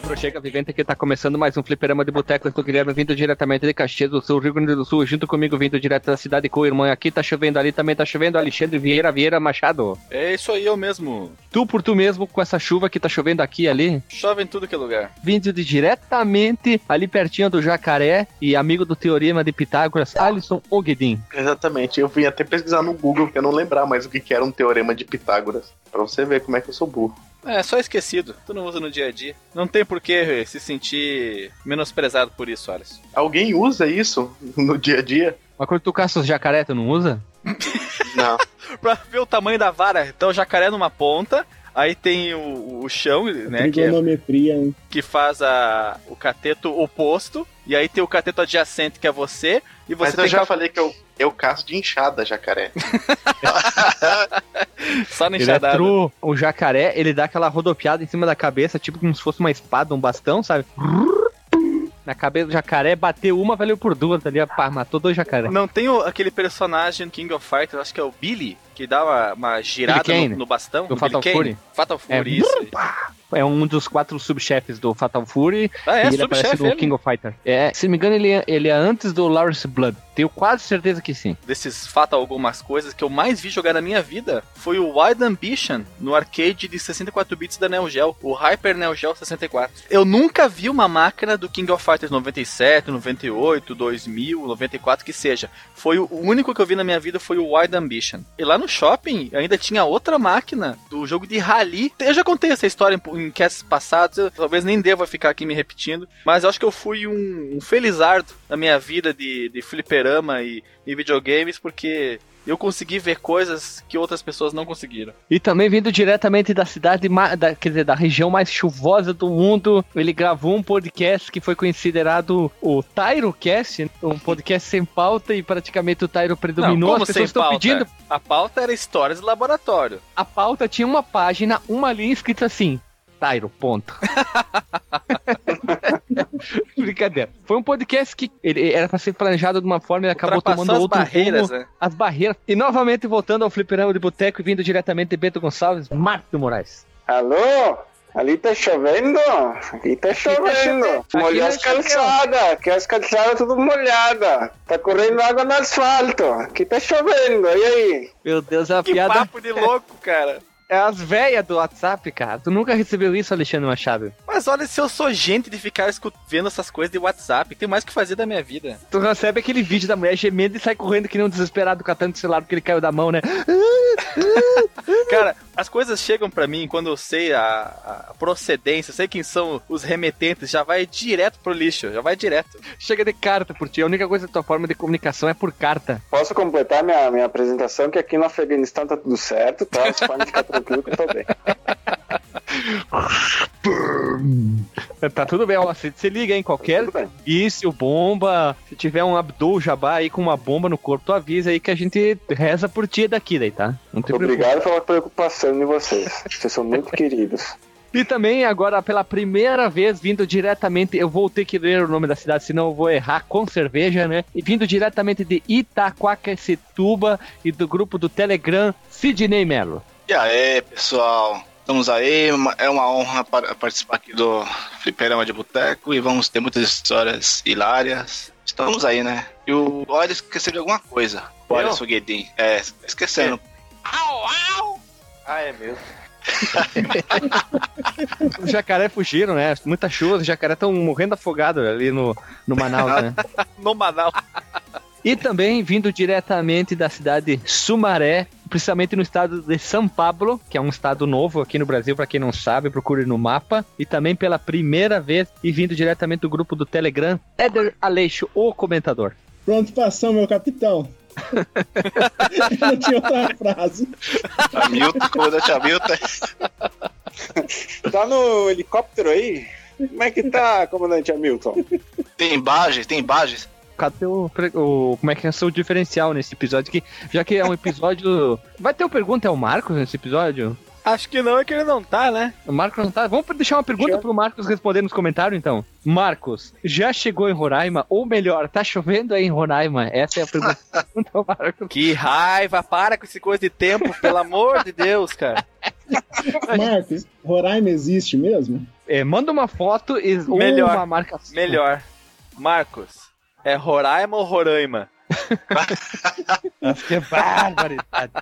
pro Chega Vivente que tá começando mais um fliperama de boteco. Eu sou o Guilherme, vindo diretamente de Caxias do Sul, Rio Grande do Sul. Junto comigo, vindo direto da cidade com o irmão aqui. Tá chovendo ali, também tá chovendo. Alexandre Vieira Vieira Machado. É isso aí, eu mesmo. Tu por tu mesmo, com essa chuva que tá chovendo aqui e ali. Chove em tudo que é lugar. Vindo de diretamente ali pertinho do Jacaré e amigo do Teorema de Pitágoras, Alisson Ogedin. Exatamente. Eu vim até pesquisar no Google, porque eu não lembrar mais o que que era um teorema de Pitágoras. Pra você ver como é que eu sou burro. É, só esquecido. Tu não usa no dia a dia. Não tem por que se sentir menosprezado por isso, Alisson. Alguém usa isso no dia a dia? Mas quando tu caça os jacaré, tu não usa? Não. pra ver o tamanho da vara, então o jacaré numa ponta, aí tem o, o chão, né, que, é- que faz a, o cateto oposto, e aí tem o cateto adjacente, que é você, e você Mas tem eu já que falei que eu, eu caço de enxada, jacaré. só na Ele é enxadada. true. O jacaré, ele dá aquela rodopiada em cima da cabeça, tipo como se fosse uma espada, um bastão, sabe? Na cabeça do jacaré, bateu uma, valeu por duas ali, pá, matou dois jacaré. Não tem o- aquele personagem King of Fighters, acho que é o Billy, que dá uma, uma girada no, no bastão. Do Fatal? Fury? Fatal É, Fury, isso. aí. É um dos quatro subchefes do Fatal Fury. Ah, é, e ele aparece no ele. King of Fighter. É, se não me engano, ele é, ele é antes do Lawrence Blood. Tenho quase certeza que sim. desses Fatal algumas coisas que eu mais vi jogar na minha vida foi o Wild Ambition no arcade de 64 bits da Neo Geo, o Hyper Neo Geo 64. Eu nunca vi uma máquina do King of Fighters 97, 98, 2000, 94 que seja. Foi o único que eu vi na minha vida foi o Wild Ambition. E lá no shopping ainda tinha outra máquina do jogo de rally. Eu já contei essa história em, em casts passados, eu talvez nem deva ficar aqui me repetindo, mas eu acho que eu fui um, um felizardo na minha vida de, de fliperama e, e videogames, porque eu consegui ver coisas que outras pessoas não conseguiram. E também vindo diretamente da cidade, da, quer dizer, da região mais chuvosa do mundo, ele gravou um podcast que foi considerado o TyroCast, um podcast sem pauta e praticamente o Tyro predominou. como As pessoas estão pedindo. A pauta era histórias de laboratório. A pauta tinha uma página, uma linha escrita assim. Tyro, ponto. Brincadeira. Foi um podcast que ele era pra ser planejado de uma forma e acabou tomando as outro barreiras, rumo. né? As barreiras. E novamente voltando ao fliperama de boteco e vindo diretamente de Bento Gonçalves, Marco Moraes. Alô? Ali tá chovendo? Aqui tá chovendo. chovendo. Molhou Aqui as choveu. calçadas. Aqui as calçadas tudo molhada. Tá correndo água no asfalto. Aqui tá chovendo. E aí? Meu Deus, é uma Que piada. papo de louco, cara. É as velhas do WhatsApp, cara. Tu nunca recebeu isso, Alexandre Machado? Mas olha, se eu sou gente de ficar vendo essas coisas de WhatsApp, tem mais o que fazer da minha vida. Tu recebe aquele vídeo da mulher gemendo e sai correndo que nem um desesperado catando o celular porque ele caiu da mão, né? Cara, as coisas chegam pra mim quando eu sei a, a procedência, sei quem são os remetentes, já vai direto pro lixo, já vai direto. Chega de carta por ti. A única coisa da tua forma de comunicação é por carta. Posso completar minha, minha apresentação? Que aqui no Afeganistão tá tudo certo, tá? Vocês podem ficar tranquilo que eu tô bem. Tá tudo bem, ó. Se, se liga, hein? Qualquer. Isso, bomba. Se tiver um Abdul Jabá aí com uma bomba no corpo, tu avisa aí que a gente reza por ti daqui daí, tá? Obrigado pela preocupação de vocês. Vocês são muito queridos. E também, agora, pela primeira vez, vindo diretamente, eu vou ter que ler o nome da cidade, senão eu vou errar com cerveja, né? E vindo diretamente de Itaquaquecetuba e do grupo do Telegram, Sidney Melo. E aí, pessoal? Estamos aí, é uma honra par- participar aqui do Fliperama de Boteco e vamos ter muitas histórias hilárias. Estamos aí, né? E o Olha esqueceu de alguma coisa. Olha, Eu? Suguedin. É, esquecendo. Ah, é mesmo. Os jacaré fugiram, né? Muita chuva, os jacaré estão morrendo afogados ali no, no Manaus, né? No Manaus. E também vindo diretamente da cidade Sumaré, principalmente no estado de São Paulo, que é um estado novo aqui no Brasil, para quem não sabe, procure no mapa. E também pela primeira vez, e vindo diretamente do grupo do Telegram, Éder Aleixo, o comentador. Pronto ação, meu capitão. Não tinha outra frase. Hamilton, comandante Hamilton. Tá no helicóptero aí? Como é que tá, comandante Hamilton? Tem imagens, tem imagens. Cadê o, o- Como é que é o seu diferencial nesse episódio? Que, já que é um episódio. Vai ter uma pergunta ao Marcos nesse episódio? Acho que não, é que ele não tá, né? O Marcos não tá. Vamos deixar uma pergunta Já. pro Marcos responder nos comentários, então. Marcos, já chegou em Roraima? Ou melhor, tá chovendo aí em Roraima? Essa é a pergunta ao Marcos. Que raiva, para com esse coisa de tempo, pelo amor de Deus, cara. Marcos, Roraima existe mesmo? É, manda uma foto e ou Melhor, uma marca. Melhor. Marcos, é Roraima ou Roraima? Que barbaridade.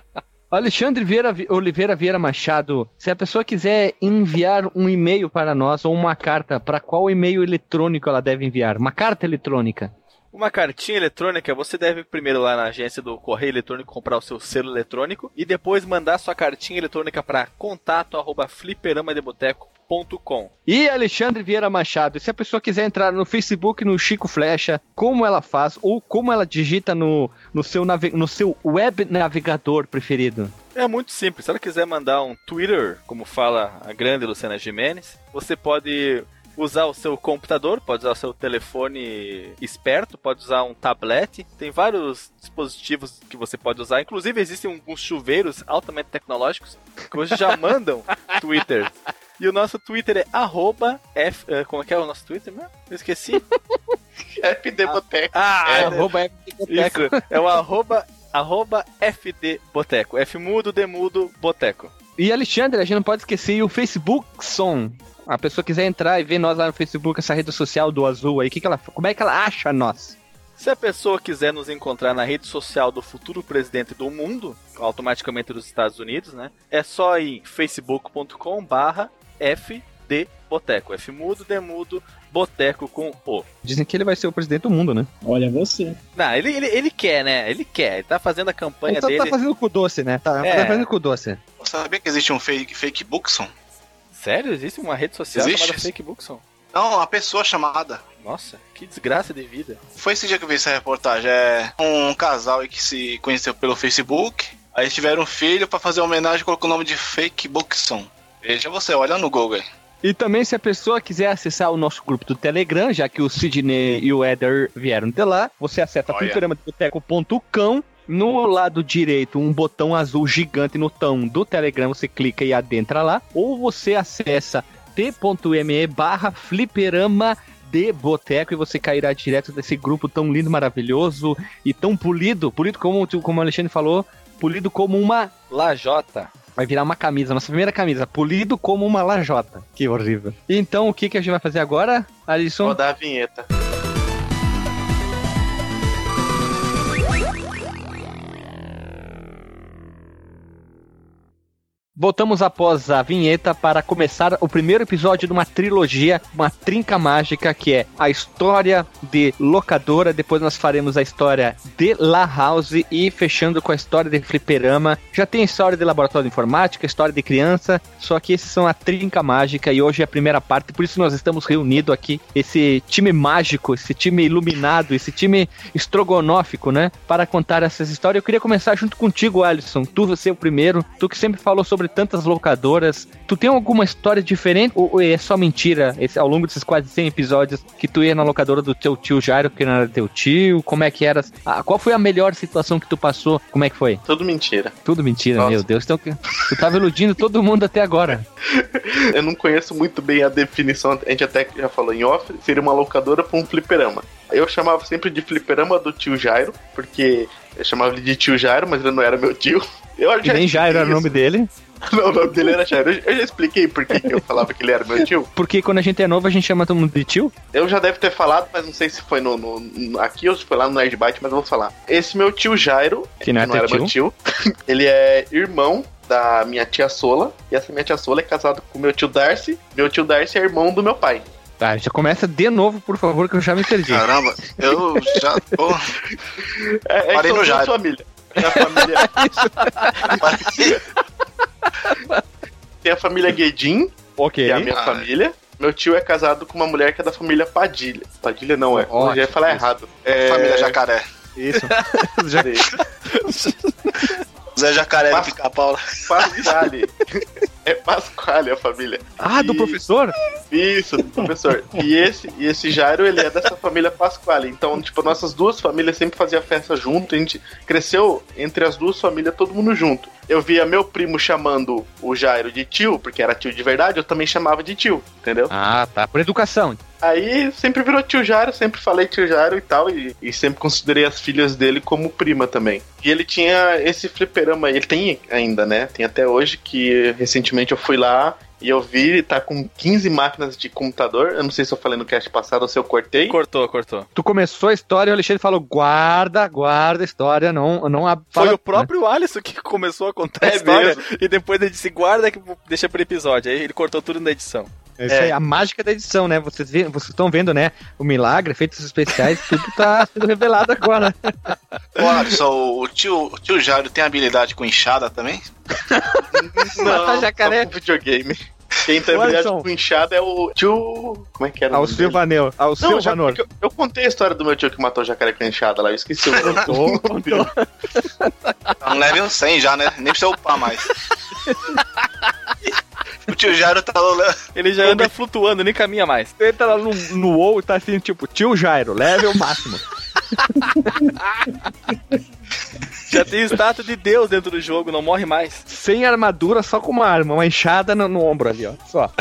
Alexandre Vieira, Oliveira Vieira Machado, se a pessoa quiser enviar um e-mail para nós ou uma carta, para qual e-mail eletrônico ela deve enviar? Uma carta eletrônica. Uma cartinha eletrônica, você deve primeiro lá na agência do correio eletrônico comprar o seu selo eletrônico e depois mandar sua cartinha eletrônica para contato@fliperamadeboteco.com. E Alexandre Vieira Machado, se a pessoa quiser entrar no Facebook no Chico Flecha, como ela faz ou como ela digita no, no, seu, nave, no seu web navegador preferido? É muito simples. Se ela quiser mandar um Twitter, como fala a grande Luciana Jimenez, você pode usar o seu computador, pode usar o seu telefone esperto, pode usar um tablet. Tem vários dispositivos que você pode usar. Inclusive, existem alguns chuveiros altamente tecnológicos que hoje já mandam Twitter. E o nosso Twitter é arroba F. eh, Como é que é o nosso Twitter mesmo? Eu esqueci. FD Boteco. Ah, É, é, arroba isso. É o arroba, arroba FD Boteco. F mudo, D mudo, Boteco. E Alexandre, a gente não pode esquecer o Facebook Som. A pessoa quiser entrar e ver nós lá no Facebook, essa rede social do Azul aí, que que ela, como é que ela acha nós? Se a pessoa quiser nos encontrar na rede social do futuro presidente do mundo, automaticamente dos Estados Unidos, né? É só em facebook.com barra fdboteco. F mudo, D mudo, boteco com O. Dizem que ele vai ser o presidente do mundo, né? Olha você. Não, ele, ele, ele quer, né? Ele quer. Ele tá fazendo a campanha Ele só dele. tá fazendo com doce, né? Tá, É. tá fazendo com doce. Você sabia que existe um fake, fake Bookson? Sério? Existe uma rede social Existe? chamada Fakebookson? Não, uma pessoa chamada. Nossa, que desgraça de vida. Foi esse dia que eu vi essa reportagem. É um casal aí que se conheceu pelo Facebook. Aí eles tiveram um filho pra fazer homenagem e colocou o nome de Fake Bookson. Veja você, olha no Google aí. E também, se a pessoa quiser acessar o nosso grupo do Telegram, já que o Sidney e o Eder vieram de lá, você acessa Olha. fliperamadeboteco.com. No lado direito, um botão azul gigante no tão do Telegram, você clica e adentra lá. Ou você acessa t.me barra fliperama de boteco e você cairá direto desse grupo tão lindo, maravilhoso e tão polido, polido como, como o Alexandre falou, polido como uma Lajota. Vai virar uma camisa, nossa primeira camisa, polido como uma lajota. Que horrível. Então, o que, que a gente vai fazer agora, Alisson? Rodar a vinheta. Voltamos após a vinheta para começar o primeiro episódio de uma trilogia, uma trinca mágica que é a história de locadora, depois nós faremos a história de La House e fechando com a história de fliperama. Já tem a história de laboratório de informática, história de criança, só que esses são a trinca mágica e hoje é a primeira parte, por isso nós estamos reunidos aqui, esse time mágico, esse time iluminado, esse time estrogonófico, né, para contar essas histórias. Eu queria começar junto contigo, Alisson. Tu, você o primeiro, tu que sempre falou sobre tantas locadoras. Tu tem alguma história diferente ou, é só mentira esse, ao longo desses quase 100 episódios que tu ia na locadora do teu tio Jairo, que não era teu tio? Como é que era? Ah, qual foi a melhor situação que tu passou? Como é que foi? Tudo mentira. Tudo mentira, Nossa. meu Deus. Então, tu tava iludindo todo mundo até agora. Eu não conheço muito bem a definição, a gente até já falou em off, seria uma locadora pra um fliperama. Eu chamava sempre de fliperama do tio Jairo, porque eu chamava ele de tio Jairo, mas ele não era meu tio. Eu E nem Jairo era o nome dele. Não, o nome dele era Jairo. Eu já expliquei por que que eu falava que ele era meu tio. Porque quando a gente é novo, a gente chama todo mundo de tio. Eu já deve ter falado, mas não sei se foi no, no- no- aqui ou se foi lá no Nerdbyte, mas eu vou falar. Esse meu tio Jairo, Que não é teu era tio. meu tio, ele é irmão da minha tia Sola, e essa minha tia Sola é casada com meu tio Darcy. Meu tio Darcy é irmão do meu pai. Tá, já começa de novo, por favor, que eu já me perdi. Caramba, eu já. Pô, É, é Parei no Jairo. famílias. Tem a família, tem a família Guedin, ok. que é a minha Ah, família. Meu tio é casado com uma mulher que é da família Padilha. Padilha não é, Ótimo, eu já ia falar isso. errado. É, família Jacaré. Isso. Peraí. Zé Jacaré Mas- do Pica-Pau. Pasquale. É Pasquale a família. Ah, do professor? Isso, do professor. E esse, e esse Jairo, ele é dessa família Pasquale. Então, tipo, nossas duas famílias sempre faziam festa junto. A gente cresceu entre as duas famílias, todo mundo junto. Eu via meu primo chamando o Jairo de tio, porque era tio de verdade, eu também chamava de tio, entendeu? Ah, tá. Por educação. Aí sempre virou tio Jairo, sempre falei tio Jairo e tal, e, e sempre considerei as filhas dele como prima também. E ele tinha esse fliperama, ele tem ainda, né? Tem até hoje, que recentemente eu fui lá e eu vi ele tá com 15 máquinas de computador. Eu não sei se eu falei no cast passado ou se eu cortei. Cortou, cortou. Tu começou a história e o Alexandre falou: guarda, guarda a história, não, não ab- Foi o próprio Alisson que começou a contar a É história mesmo? e depois ele disse guarda que deixa pro episódio. Aí ele cortou tudo na edição. É isso aí, a mágica da edição, né? Vocês vê- vocês estão vendo, né? O milagre, efeitos especiais, tudo tá sendo revelado agora. Ô, Alisson, o tio, o tio Jairo tem habilidade com enxada também? Matar jacaré. só com videogame. Quem tem habilidade Alisson. com inchada é o tio. Como é que era? o Ao? Silvaneu, ao Não, já, Silvanor. eu, eu contei a história do meu tio que matou o jacaré com enxada lá, eu esqueci o nome. Contou, contou. Tá no level 100 já, né? Nem precisa upar mais. o tio Jairo tá lá. Ele já anda flutuando, nem caminha mais. Entra lá no, no WoW e tá assim, tipo, tio Jairo, level máximo. Já tem estátua de Deus dentro do jogo, não morre mais. Sem armadura, só com uma arma, uma enxada no, no ombro ali, ó. Só.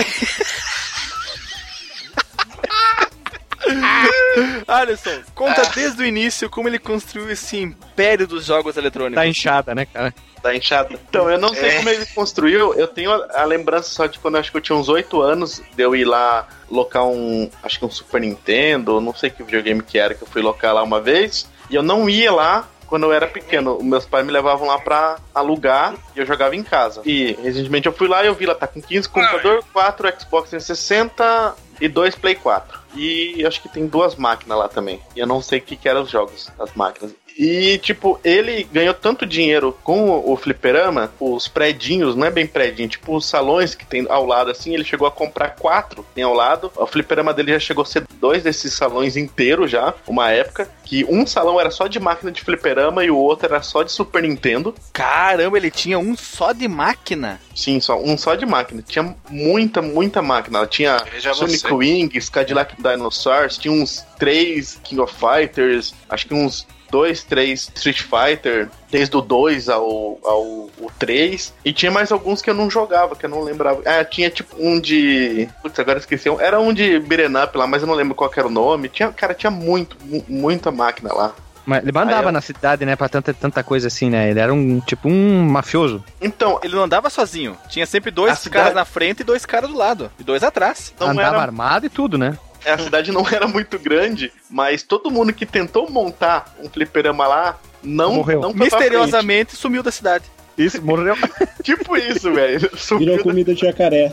Alisson, conta desde o início como ele construiu esse império dos jogos eletrônicos. Da enxada, né, cara? Da enxada. Então, eu não sei É. como ele construiu, eu tenho a, a lembrança só de quando eu acho que eu tinha uns 8 anos, de eu ir lá locar um, acho que um Super Nintendo, não sei que videogame que era, que eu fui locar lá uma vez, e eu não ia lá quando eu era pequeno. Meus pais me levavam lá pra alugar e eu jogava em casa. E recentemente eu fui lá e eu vi lá, tá com 15 computador, 4 Xbox 360 e 2 Play 4. E acho que tem duas máquinas lá também. E eu não sei o que, que eram os jogos, as máquinas. E, tipo, ele ganhou tanto dinheiro com o, fliperama, os predinhos, não é bem predinho, tipo os salões que tem ao lado, assim, ele chegou a comprar quatro, tem ao lado. O fliperama dele já chegou a ser dois desses salões inteiros já, uma época, que um salão era só de máquina de fliperama e o outro era só de Super Nintendo. Caramba, ele tinha um só de máquina. Sim, só um só de máquina. Tinha muita, muita máquina. Ela tinha Sonic você. Wings, Cadillac Dinosaurs, tinha uns três King of Fighters, acho que uns dois, três Street Fighter, desde o 2 ao, ao o 3. E tinha mais alguns que eu não jogava, que eu não lembrava. Ah, tinha tipo um de. Putz, agora esqueci. Era um de Beaten Up lá, mas eu não lembro qual era o nome. Tinha, cara, tinha muito, mu- muita máquina lá. Mas ele mandava Aí eu- na cidade, né, pra tanta, tanta coisa assim, né? Ele era um, tipo, um mafioso. Então, Ele não andava sozinho. Tinha sempre dois cidade- caras na frente e dois caras do lado. E dois atrás. não Andava era armado e tudo, né? A cidade não era muito grande, mas todo mundo que tentou montar um fliperama lá não, Morreu. não Misteriosamente sumiu da cidade. Isso, morreu. Tipo isso, velho. Virou comida de jacaré.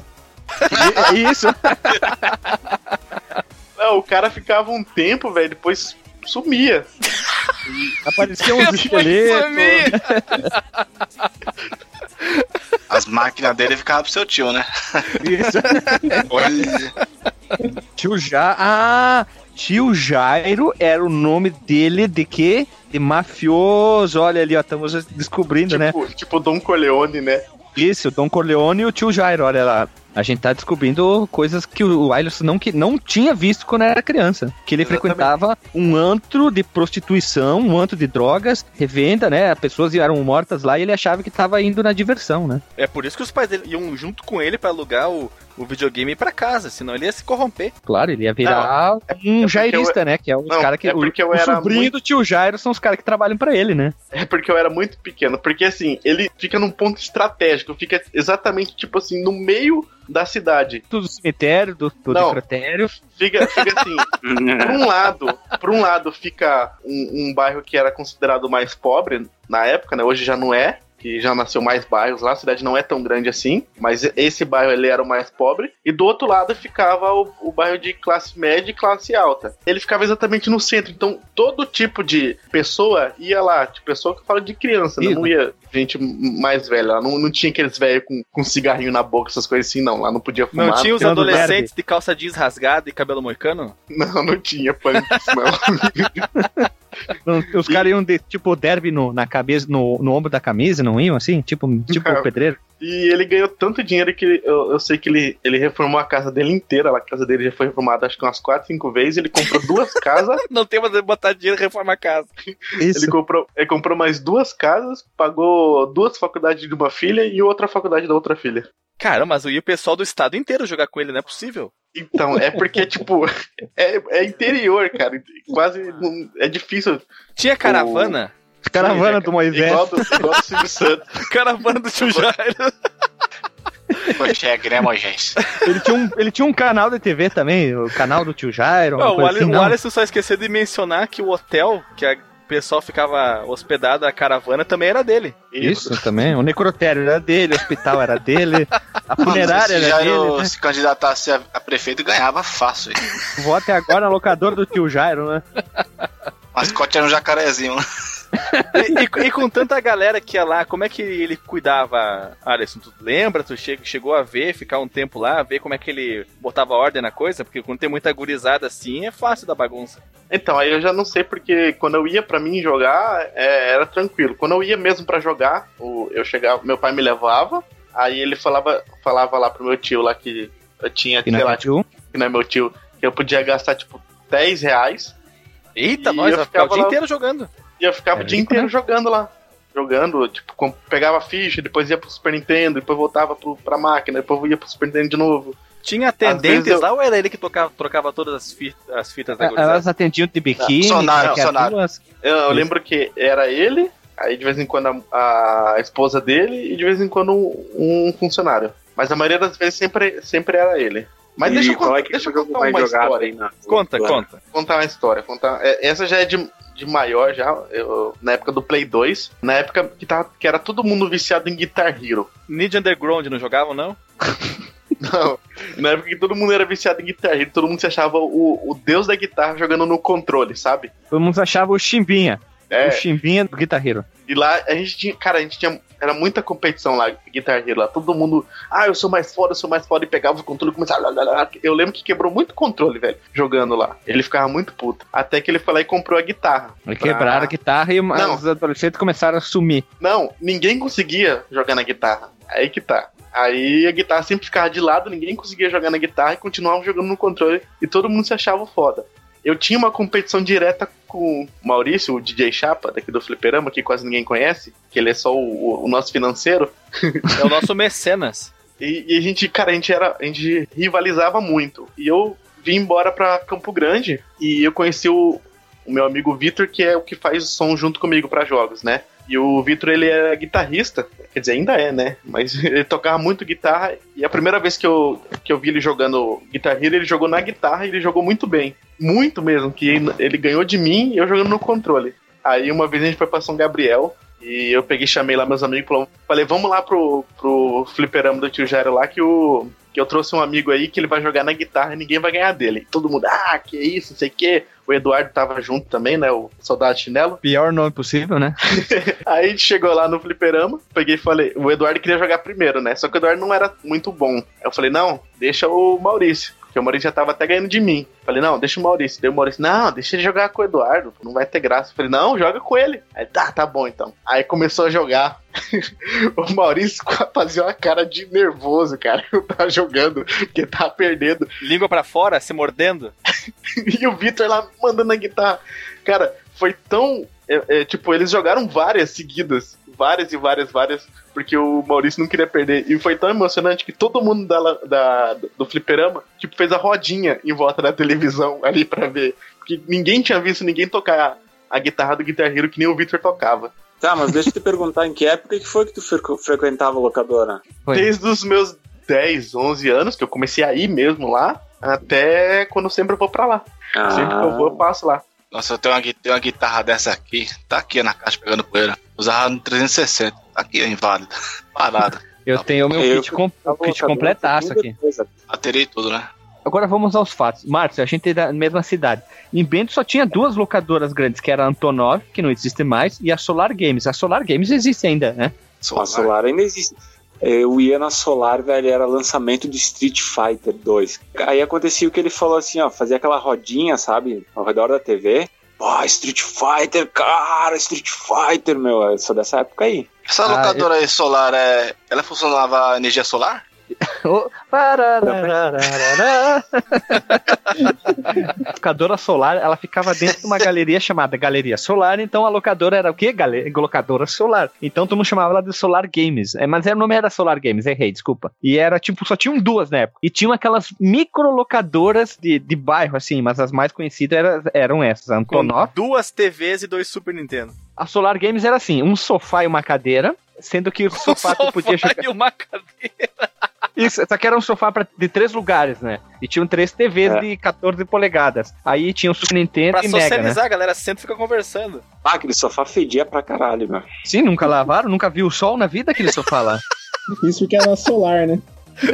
É isso. Não, o cara ficava um tempo, velho, depois sumia. Apareciam uns esqueletos. As máquinas dele ficavam pro seu tio, né? Isso. Olha. Tio Ja... Ah, tio Jairo era o nome dele de quê? De mafioso. Olha ali, ó, estamos descobrindo, né? Tipo, tipo Dom Corleone, né? Isso, o Dom Corleone e o tio Jairo, olha lá. A gente tá descobrindo coisas que o Alisson não, que, não tinha visto quando era criança. Que ele Exatamente. frequentava um antro de prostituição, um antro de drogas, revenda, né? As pessoas eram mortas lá e ele achava que tava indo na diversão, né? É por isso que os pais dele iam junto com ele pra alugar o, o videogame pra casa, senão ele ia se corromper. Claro, ele ia virar um porque jairista, né? Que é os Não, cara que. é o- porque eu o era sobrinho muito- do tio Jairo são os caras que trabalham pra ele, né? É porque eu era muito pequeno. Porque assim, ele fica num ponto estratégico, fica exatamente, tipo assim, no meio da cidade. Do cemitério, do, do Não. necrotério. Fica, fica assim, por um lado, por um lado fica um, um bairro que era considerado mais pobre na época, né? Hoje já não é, que já nasceu mais bairros lá, a cidade não é tão grande assim, mas esse bairro ele era o mais pobre. E do outro lado ficava o, o bairro de classe média e classe alta. Ele ficava exatamente no centro, então todo tipo de pessoa ia lá, de pessoa que eu falo de criança, né? Não ia gente mais velha, não, não tinha aqueles velhos com, com cigarrinho na boca, essas coisas assim, não, lá não podia fumar. Não tinha os adolescentes de calça jeans rasgada e cabelo moicano? Não, não tinha punk, não. Não, Os caras iam de tipo derby no, na cabeça, no, no ombro da camisa, não iam assim? Tipo, tipo pedreiro? E ele ganhou tanto dinheiro que ele- eu, eu sei que ele, ele reformou a casa dele inteira. A casa dele já foi reformada acho que umas 4, 5 vezes. Ele comprou duas casas. Não tem mais botar dinheiro e reformar a casa. Isso. Ele comprou, ele comprou mais duas casas, pagou duas faculdades de uma filha e outra faculdade da outra filha. Cara, mas eu ia o pessoal do estado inteiro jogar com ele, não é possível. Então, é porque, tipo, é, é interior, cara. Quase não- é difícil. Tinha caravana? Caravana do Moisés. Igual do, igual do Silvio Santos. Caravana do tio Jairo. Consegue, né, Moisés? Ele tinha, um, ele tinha um canal de TV também, o canal do tio Jairo. uma Não, o, coisa Ali, assim, o? Alisson só esqueceu de mencionar que o hotel que a- o pessoal ficava hospedado, a caravana, também era dele. Isso também. O necrotério era dele, o hospital era dele, a Mano, funerária se era Jairo dele. Né? se candidatasse a, a prefeito, ganhava fácil. hein? Vou até agora na locadora do tio Jairo, né? O mascote era um jacarezinho. E, e- e com tanta galera que ia lá, como é que ele cuidava, Alisson? Tu lembra? Tu che- chegou a ver, ficar um tempo lá, ver como é que ele botava ordem na coisa? Porque quando tem muita gurizada assim, é fácil da bagunça. Então, aí eu já não sei porque quando eu ia pra mim jogar, é, era tranquilo. Quando eu ia mesmo pra jogar, o- eu chegava, meu pai me levava, aí ele falava, falava lá pro meu tio lá que eu tinha, E na sei lá, tio, que não é meu tio, que eu podia gastar tipo 10 reais Eita, E nós, eu ficar o ficava dia lá- inteiro jogando. E eu ficava É o dia rico, inteiro né? jogando lá. Jogando, tipo, pegava ficha, depois ia pro Super Nintendo, depois voltava pro, pra máquina, depois ia pro Super Nintendo de novo. Tinha atendentes eu- lá ou era ele que tocava, trocava todas as, as fitas da gurizada? elas atendiam de biquíni, as sonário. duas- Eu, eu lembro que era ele, aí de vez em quando a, a esposa dele e de vez em quando um, um funcionário. Mas a maioria das vezes sempre, sempre era ele. Mas e deixa eu, qual contar- é deixa eu contar mais uma história. aí na Conta, lá? conta. Contar uma história. Contar, é, essa já é de, de maior já, eu- na época do Play 2. Na época que, tava, que era todo mundo viciado em Guitar Hero. Ninja Underground não jogavam, não? Não, na época que todo mundo era viciado em Guitar Hero, todo mundo se achava o, o deus da guitarra jogando no controle, sabe? Todo mundo achava o Chimbinha. É, O Chimbinha do guitarreiro. E lá a gente tinha, cara, a gente tinha, era muita competição lá, Guitar Hero lá, todo mundo, ah, eu sou mais foda, eu sou mais foda, e pegava o controle e começava, eu lembro que quebrou muito controle, velho, jogando lá, ele ficava muito puto, até que ele foi lá e comprou a guitarra. Ele Pra- quebraram a guitarra e Não. os adolescentes começaram a sumir. Não, ninguém conseguia jogar na guitarra, aí que tá. Aí a guitarra sempre ficava de lado, ninguém conseguia jogar na guitarra e continuavam jogando no controle, e todo mundo se achava foda. Eu tinha uma competição direta com o Maurício, o DJ Chapa, daqui do Fliperama, que quase ninguém conhece, que ele é só o- o nosso financeiro, É o nosso mecenas. E, e a gente, cara, a gente era. A gente rivalizava muito. E eu vim embora pra Campo Grande e eu conheci o, o meu amigo Vitor, que é o que faz o som junto comigo pra jogos, né? E o Vitor, ele é guitarrista, quer dizer, ainda é, né? Mas ele tocava muito guitarra. E a primeira vez que eu, que eu vi ele jogando Guitar Hero, ele jogou na guitarra e ele jogou muito bem. Muito mesmo, que ele- ganhou de mim e eu jogando no controle. Aí uma vez a gente foi pra São Gabriel e eu peguei, chamei lá meus amigos, falei, vamos lá pro, pro fliperama do tio Jairo lá que o. Que eu trouxe um amigo aí que ele vai jogar na guitarra e ninguém vai ganhar dele. Todo mundo, ah, que isso, não sei o quê. O Eduardo tava junto também, né? O soldado chinelo. Pior nome possível, né? Aí a gente chegou lá no fliperama, peguei e falei, o Eduardo queria jogar primeiro, né? Só que o Eduardo não era muito bom. Eu falei, não, deixa o Maurício. Porque o Maurício já tava até ganhando de mim. Falei, não, deixa o Maurício. Daí o Maurício, não, deixa ele jogar com o Eduardo, não vai ter graça. Falei, não, joga com ele. Aí, tá, tá bom então. Aí começou a jogar. o Maurício fazia uma cara de nervoso, cara. Eu tava jogando, porque tava perdendo. Língua pra fora, se mordendo. E o Vitor lá mandando a guitarra. Cara, foi tão. é, é, tipo, eles jogaram várias seguidas. Várias e várias, várias. Porque o Maurício não queria perder. E foi tão emocionante que todo mundo da, da- do fliperama tipo, fez a rodinha em volta da televisão ali pra ver. Porque ninguém tinha visto ninguém tocar a guitarra do Guitar Hero que nem o Vitor tocava. Tá, mas deixa eu te perguntar, em que época que foi que tu frequ- frequentava a locadora? Foi. Desde os meus 10, 11 anos, que eu comecei a ir mesmo lá, até quando sempre eu vou pra lá. Sempre que eu vou, eu passo lá. Nossa, eu tenho uma, tenho uma guitarra dessa aqui. Tá aqui na caixa pegando poeira. Usava no 360. Tá aqui, é inválida. Parada. Eu tenho o meu Eu kit, com, o kit completaço aqui. Bateria e tudo, né? Agora vamos aos fatos. Márcio, a gente é da mesma cidade. Em Bento só tinha duas locadoras grandes, que era a Antonov, que não existe mais, e a Solar Games. A Solar Games existe ainda, né? A Solar ainda existe. Eu ia na Solar, velho, era lançamento do Street Fighter 2. Aí acontecia o que ele falou assim, ó, fazia aquela rodinha, sabe, ao redor da TV. Pô, Street Fighter, cara, Street Fighter, meu, eu sou dessa época aí. Essa Ah, locadora aí solar, é... ela funcionava a energia solar? Oh, a locadora solar, ela ficava dentro de uma galeria chamada Galeria Solar, então a locadora era o quê? Gale... Locadora Solar. Então todo mundo chamava ela de Solar Games. É, mas o nome era Solar Games, errei, desculpa. E era tipo, só tinham duas na época. E tinham aquelas micro locadoras de, de bairro, assim, mas as mais conhecidas era- eram essas, Com Antonov. duas TVs e dois Super Nintendo. A Solar Games era assim, um sofá e uma cadeira, sendo que o sofá tu podia Sofá jogar... e uma cadeira. Isso, só que era um sofá pra, de três lugares, né? E tinham três TVs É. de 14 polegadas. Aí tinha o Super Nintendo Pra e Mega, né? socializar, a galera senta e fica conversando. Ah, aquele sofá fedia pra caralho, meu. Sim, nunca lavaram, nunca viu o sol na vida aquele sofá lá. Isso porque era solar, né?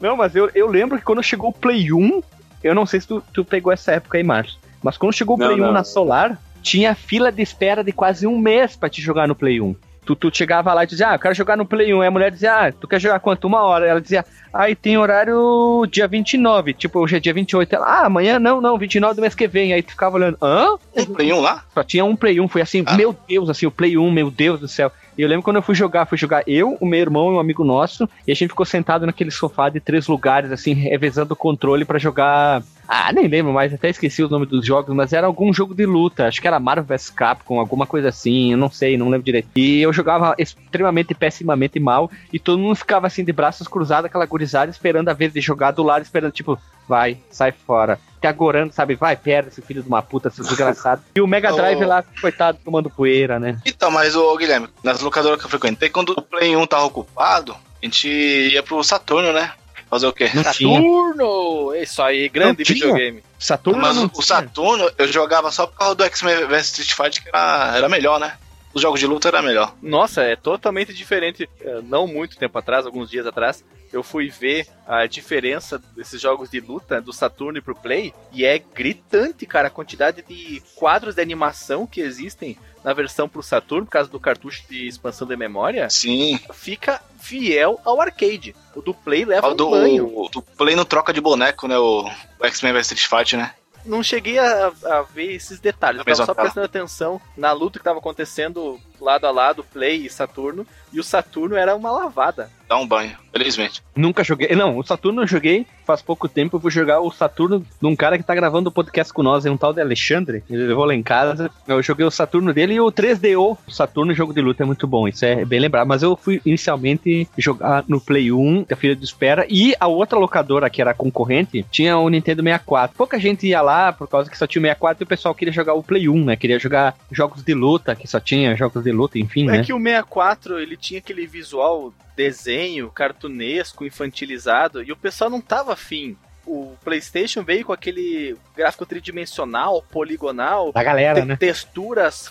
Não, mas eu, eu lembro que quando chegou o Play 1, eu não sei se tu, tu pegou essa época aí, Márcio, mas quando chegou o Não, Play 1 não. na Solar, tinha fila de espera de quase um mês pra te jogar no Play 1. Tu, tu chegava lá e dizia, ah, eu quero jogar no Play 1. Aí a mulher dizia, ah, tu quer jogar quanto? Uma hora. Ela dizia, ah, e tem horário dia 29. Tipo, hoje é dia 28. Ela, ah, amanhã não, não, 29 do mês que vem. Aí tu ficava olhando, hã? Tem Play 1 lá? Só tinha um Play 1, foi assim, Ah. meu Deus, assim, o Play 1, meu Deus do céu. E eu lembro quando eu fui jogar, fui jogar eu, o meu irmão e um amigo nosso, e a gente ficou sentado naquele sofá de três lugares, assim, revezando o controle pra jogar. Ah, nem lembro mais, até esqueci o nome dos jogos, mas era algum jogo de luta, acho que era Marvel vs Capcom, alguma coisa assim, eu não sei, não lembro direito. E eu jogava extremamente, pessimamente mal, e todo mundo ficava assim de braços cruzados, aquela gurizada, esperando a vez de jogar do lado, esperando, tipo, vai, sai fora. Te agorando, sabe? Vai, perde esse filho de uma puta, seu desgraçado. E o Mega Drive Oh. lá, coitado, tomando poeira, né? Então, mas o Guilherme, nas locadoras que eu frequentei, quando o Play 1 tava ocupado, a gente ia pro Saturno, né? Fazer o quê? Não tinha. Saturno! Isso aí, grande tinha. videogame. Saturno Mas não o, o tinha. Saturno eu jogava só por causa do X-Men vs Street Fighter, que era, era melhor, né? Os jogos de luta era melhor. Nossa, é totalmente diferente. É, Não muito tempo atrás, alguns dias atrás, eu fui ver a diferença desses jogos de luta do Saturno pro Play e é gritante, cara, a quantidade de quadros de animação que existem na versão pro Saturno, por causa do cartucho de expansão de memória, Sim. fica fiel ao arcade. O do Play leva O um do, banho. o do Play não troca de boneco, né? O, o X-Men vs Street Fighter, né? Não cheguei a, a ver esses detalhes. Eu tava só prestando atenção na luta que tava acontecendo lado a lado, Play e Saturno. E o Saturno era uma lavada. Dá um banho, felizmente. Nunca joguei. Não, o Saturno eu joguei faz pouco tempo. Eu vou jogar o Saturno de um cara que tá gravando o podcast com nós, é um tal de Alexandre. Ele levou lá em casa. Eu joguei o Saturno dele e o 3DO. O Saturno, jogo de luta, é muito bom. Isso é bem lembrado. Mas eu fui inicialmente jogar no Play 1, da filha de espera. E a outra locadora, que era concorrente, tinha o Nintendo 64. Pouca gente ia lá por causa que só tinha o 64 e o pessoal queria jogar o Play 1, né? Queria jogar jogos de luta, que só tinha jogos de luta, enfim, É né? que o 64 ele tinha aquele visual desenho, cartunesco, infantilizado, e o pessoal não tava afim. O PlayStation veio com aquele gráfico tridimensional, poligonal, Da galera, te- né? texturas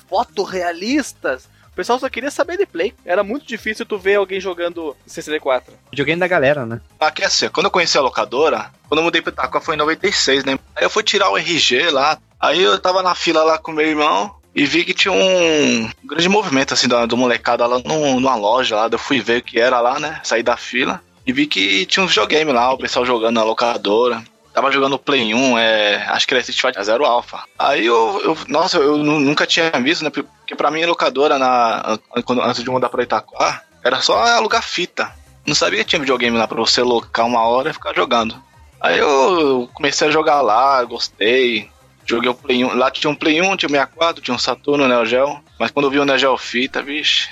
fotorrealistas. O pessoal só queria saber de play. Era muito difícil tu ver alguém jogando CCD4. Videogame da galera, né? Aqui assim, quando eu conheci a locadora, quando eu mudei pro Itaquá foi em 96, né? Aí eu fui tirar o RG lá, aí eu tava na fila lá com meu irmão e vi que tinha um grande movimento assim da, do molecada lá num- numa loja lá, eu fui ver o que era lá, né? Saí da fila e vi que tinha uns videogame lá, o pessoal jogando na locadora. Tava jogando Play 1, é, acho que era Street Fighter Zero Alpha. Aí eu, eu- nossa, eu nu- nunca tinha visto, né? Porque pra mim a locadora, na, quando, antes de mudar pra Itaquá, era só alugar fita. Não sabia que tinha videogame lá pra você locar uma hora e ficar jogando. Aí eu comecei a jogar lá, gostei. Joguei o Play 1. Lá tinha um Play 1, tinha um 64, tinha um Saturno, Neo Geo. Mas quando eu vi o Neo Geo Fita, vixe.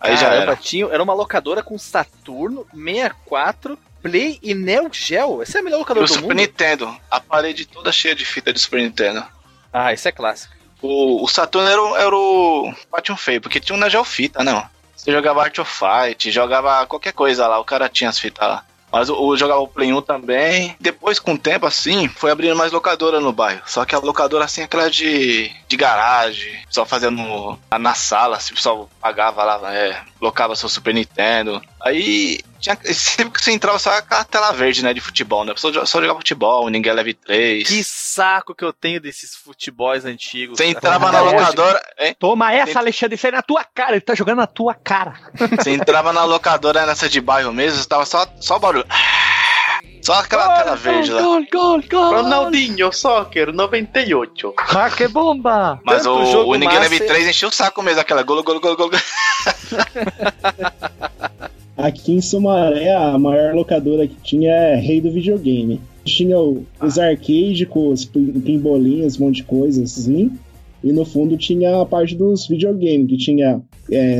Aí já Caramba, era. tinha, era uma locadora com Saturno, 64, Play e Neo Geo. Essa é a melhor E locadora o do Super mundo. Nintendo, a parede toda cheia de fita de Super Nintendo. Ah, isso é clássico. O, o Saturno era, o- era o patinho feio, porque tinha um Neo Geo Fita, não. Você jogava Art of Fight, jogava qualquer coisa lá, o cara tinha as fitas lá. Mas o, o jogava o Play 1 também. Depois, com o tempo, assim, foi abrindo mais locadora no bairro. Só que a locadora, assim, aquela de, de garagem, só fazendo na sala, assim, o pessoal pagava lá, é, locava seu Super Nintendo. Aí, tinha, sempre que você entrava, só aquela tela verde, né, de futebol, né? A pessoa jo- só jogava futebol, ninguém leve 3. Que saco que eu tenho desses futebols antigos. Você entrava na locadora, hein? Toma essa, Tem- Alexandre, isso aí na tua cara, ele tá jogando na tua cara. Você entrava na locadora nessa de bairro mesmo, tava só, só barulho. Só aquela tela verde lá. Gol, gol, gol. Ronaldinho, Soccer, 98. Ah, que bomba. Mas Tanto o, jogo o Ninguém massa Leve e- 3 encheu o saco mesmo, aquela golo, golo, golo, golo. Aqui em Sumaré, a maior locadora que tinha é Rei do Videogame. Tinha os arcade com os pinbolinhos, um monte de coisas assim. E no fundo tinha a parte dos videogames, que tinha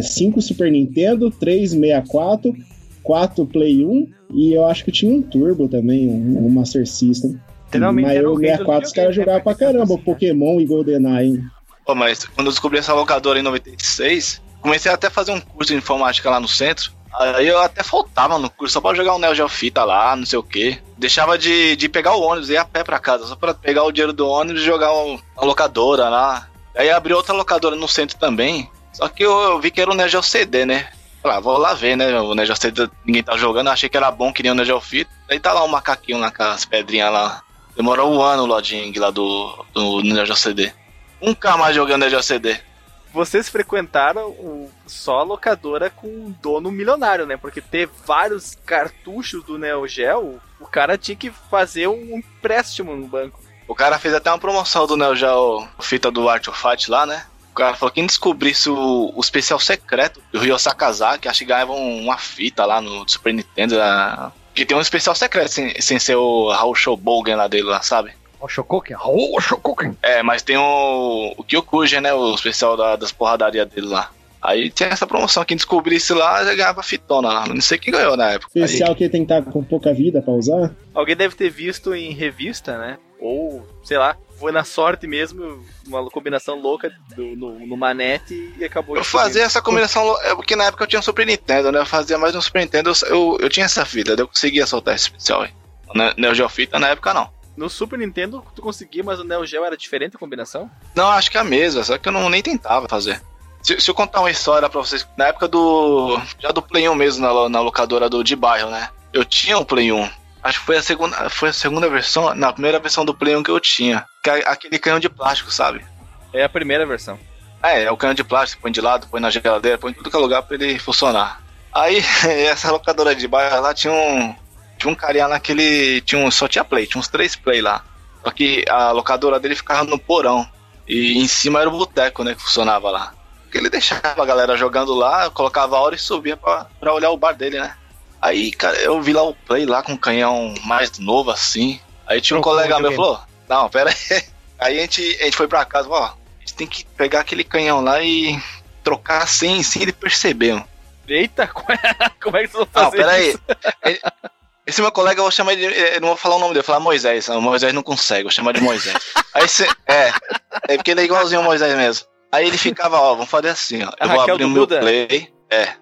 5 Super Nintendo, 3 64, 4 Play 1 e eu acho que tinha um Turbo também, um, um Master System. Literalmente Mas o o do 64 os caras jogavam né? pra caramba, Pokémon e GoldenEye. Pô, mas quando eu descobri essa locadora em 96, comecei até a fazer um curso de informática lá no centro. Aí eu até faltava no curso só pra jogar um Neo Geo Fita lá, não sei o que. Deixava de, de pegar o ônibus, ir a pé pra casa, só pra pegar o dinheiro do ônibus e jogar um, uma locadora lá. Aí abri outra locadora no centro também. Só que eu, eu vi que era o Neo Geo CD, né? Falei, ah, vou lá ver, né? O Neo Geo CD ninguém tá jogando, achei que era bom, queria o Neo Geo Fita. Aí tá lá um macaquinho lá com as pedrinhas lá. Demorou um ano o loading lá do, do Neo Geo CD. Nunca mais jogando Neo Geo CD. Vocês frequentaram o, só a locadora com um dono milionário, né? Porque ter vários cartuchos do Neo Geo, o cara tinha que fazer um empréstimo no banco. O cara fez até uma promoção do Neo Geo fita do Art of Fight lá, né? O cara falou que quem descobrisse o, o especial secreto do Ryo Sakazaki, acho que ganhava uma fita lá no Super Nintendo. Né? Que tem um especial secreto sem, sem ser o Raul Showbogen lá dele lá, sabe? O Shokoken? É, mas tem o, o Kyokuja, né? O especial da, das porradarias dele lá. Aí tinha essa promoção, quem descobrisse lá já ganhava fitona lá. Não sei quem ganhou na época. Especial Aí, que tem que estar com pouca vida pra usar. Alguém deve ter visto em revista, né? Ou, sei lá, foi na sorte mesmo, uma combinação louca do, no, no manete e acabou. eu fazia essa combinação, é porque na época eu tinha um Super Nintendo, né? Eu fazia mais no Super Nintendo, eu, eu, tinha essa vida, eu conseguia soltar esse especial aí. Na Neo Geo Fita na época não. No Super Nintendo tu conseguia, mas o Neo Geo era diferente a combinação? Não, acho que é a mesma, só que eu não nem tentava fazer. Se, se eu contar uma história pra vocês, na época do. Já do Play 1 mesmo, na, na locadora do de bairro, né? Eu tinha um Play 1. Acho que foi a segunda, foi a segunda versão, na primeira versão do Play 1 que eu tinha. Que é aquele canhão de plástico, sabe? É a primeira versão. É, é o canhão de plástico, põe de lado, põe na geladeira, põe em tudo que é lugar pra ele funcionar. Aí, essa locadora de bairro lá tinha um. Tinha um carinha lá que ele. Tinha um, só tinha play, tinha uns três play lá. Só que a locadora dele ficava no porão. E em cima era o boteco, né, que funcionava lá. Porque ele deixava a galera jogando lá, colocava a hora e subia pra, pra olhar o bar dele, né? Aí, cara, eu vi lá o play lá com um canhão mais novo assim. Aí tinha um Trocou colega o meu falou: Não, pera aí. Aí a gente, a gente foi pra casa, ó. A gente tem que pegar aquele canhão lá e trocar sem, sem ele perceber. mano. Eita, como é, como é que vai Não, fazer pera aí. isso? Ele- Esse meu colega, eu vou chamar de. Eu não vou falar o nome dele, eu vou falar Moisés. O Moisés não consegue, eu vou chamar de Moisés. Aí você. É. É porque ele é igualzinho ao Moisés mesmo. Aí ele ficava, ó, vamos fazer assim, ó. Eu A vou Raquel abrir o meu Buda? play. É.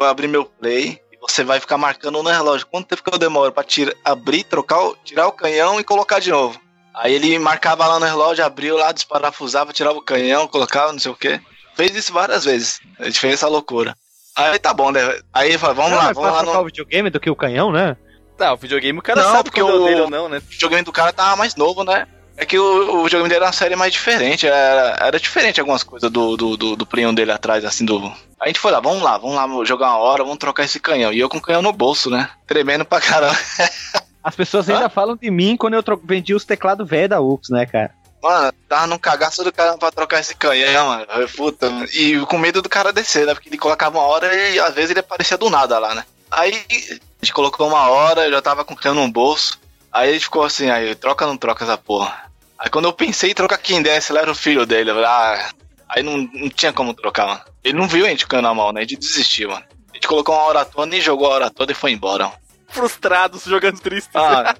eu vou abrir meu play e você vai ficar marcando no relógio quanto tempo que eu demoro pra tira, abrir, trocar, o- tirar o canhão e colocar de novo. Aí ele marcava lá no relógio, abriu lá, desparafusava, tirava o canhão, colocava, não sei o quê. Fez isso várias vezes. A gente fez essa loucura. Aí tá bom, né? Aí ele falou, vamos Não, lá, vamos lá no o videogame do que o canhão, né? Tá, o videogame o cara Não, sabe porque é o- dele ou não, né? o videogame do cara tava mais novo, né? É que o, o videogame dele era uma série mais diferente, era, era diferente algumas coisas do, do, do, do 1 dele atrás, assim, do... A gente foi lá, vamos lá, vamos lá jogar uma hora, vamos trocar esse canhão. E eu com o canhão no bolso, né? Tremendo pra caramba. As pessoas ainda falam de mim quando eu vendi os teclados velhos da Ux, né, cara? Mano, tava num cagaço do cara pra trocar esse canhão, mano. Eu, Puta, mano. E com medo do cara descer, né? Porque ele colocava uma hora e às vezes ele aparecia do nada lá, né? Aí a gente colocou uma hora, eu já tava com o canhão no bolso. Aí ele ficou assim, aí, troca ou não troca essa porra? Aí quando eu pensei em trocar quem desse, lá era o filho dele. Eu falei, ah, aí não, não tinha como trocar, mano. Ele não viu a gente com o canhão na mão, né? A gente desistiu, mano. A gente colocou uma hora toda e jogou a hora toda e foi embora. mano. Frustrados, jogando triste. Ah,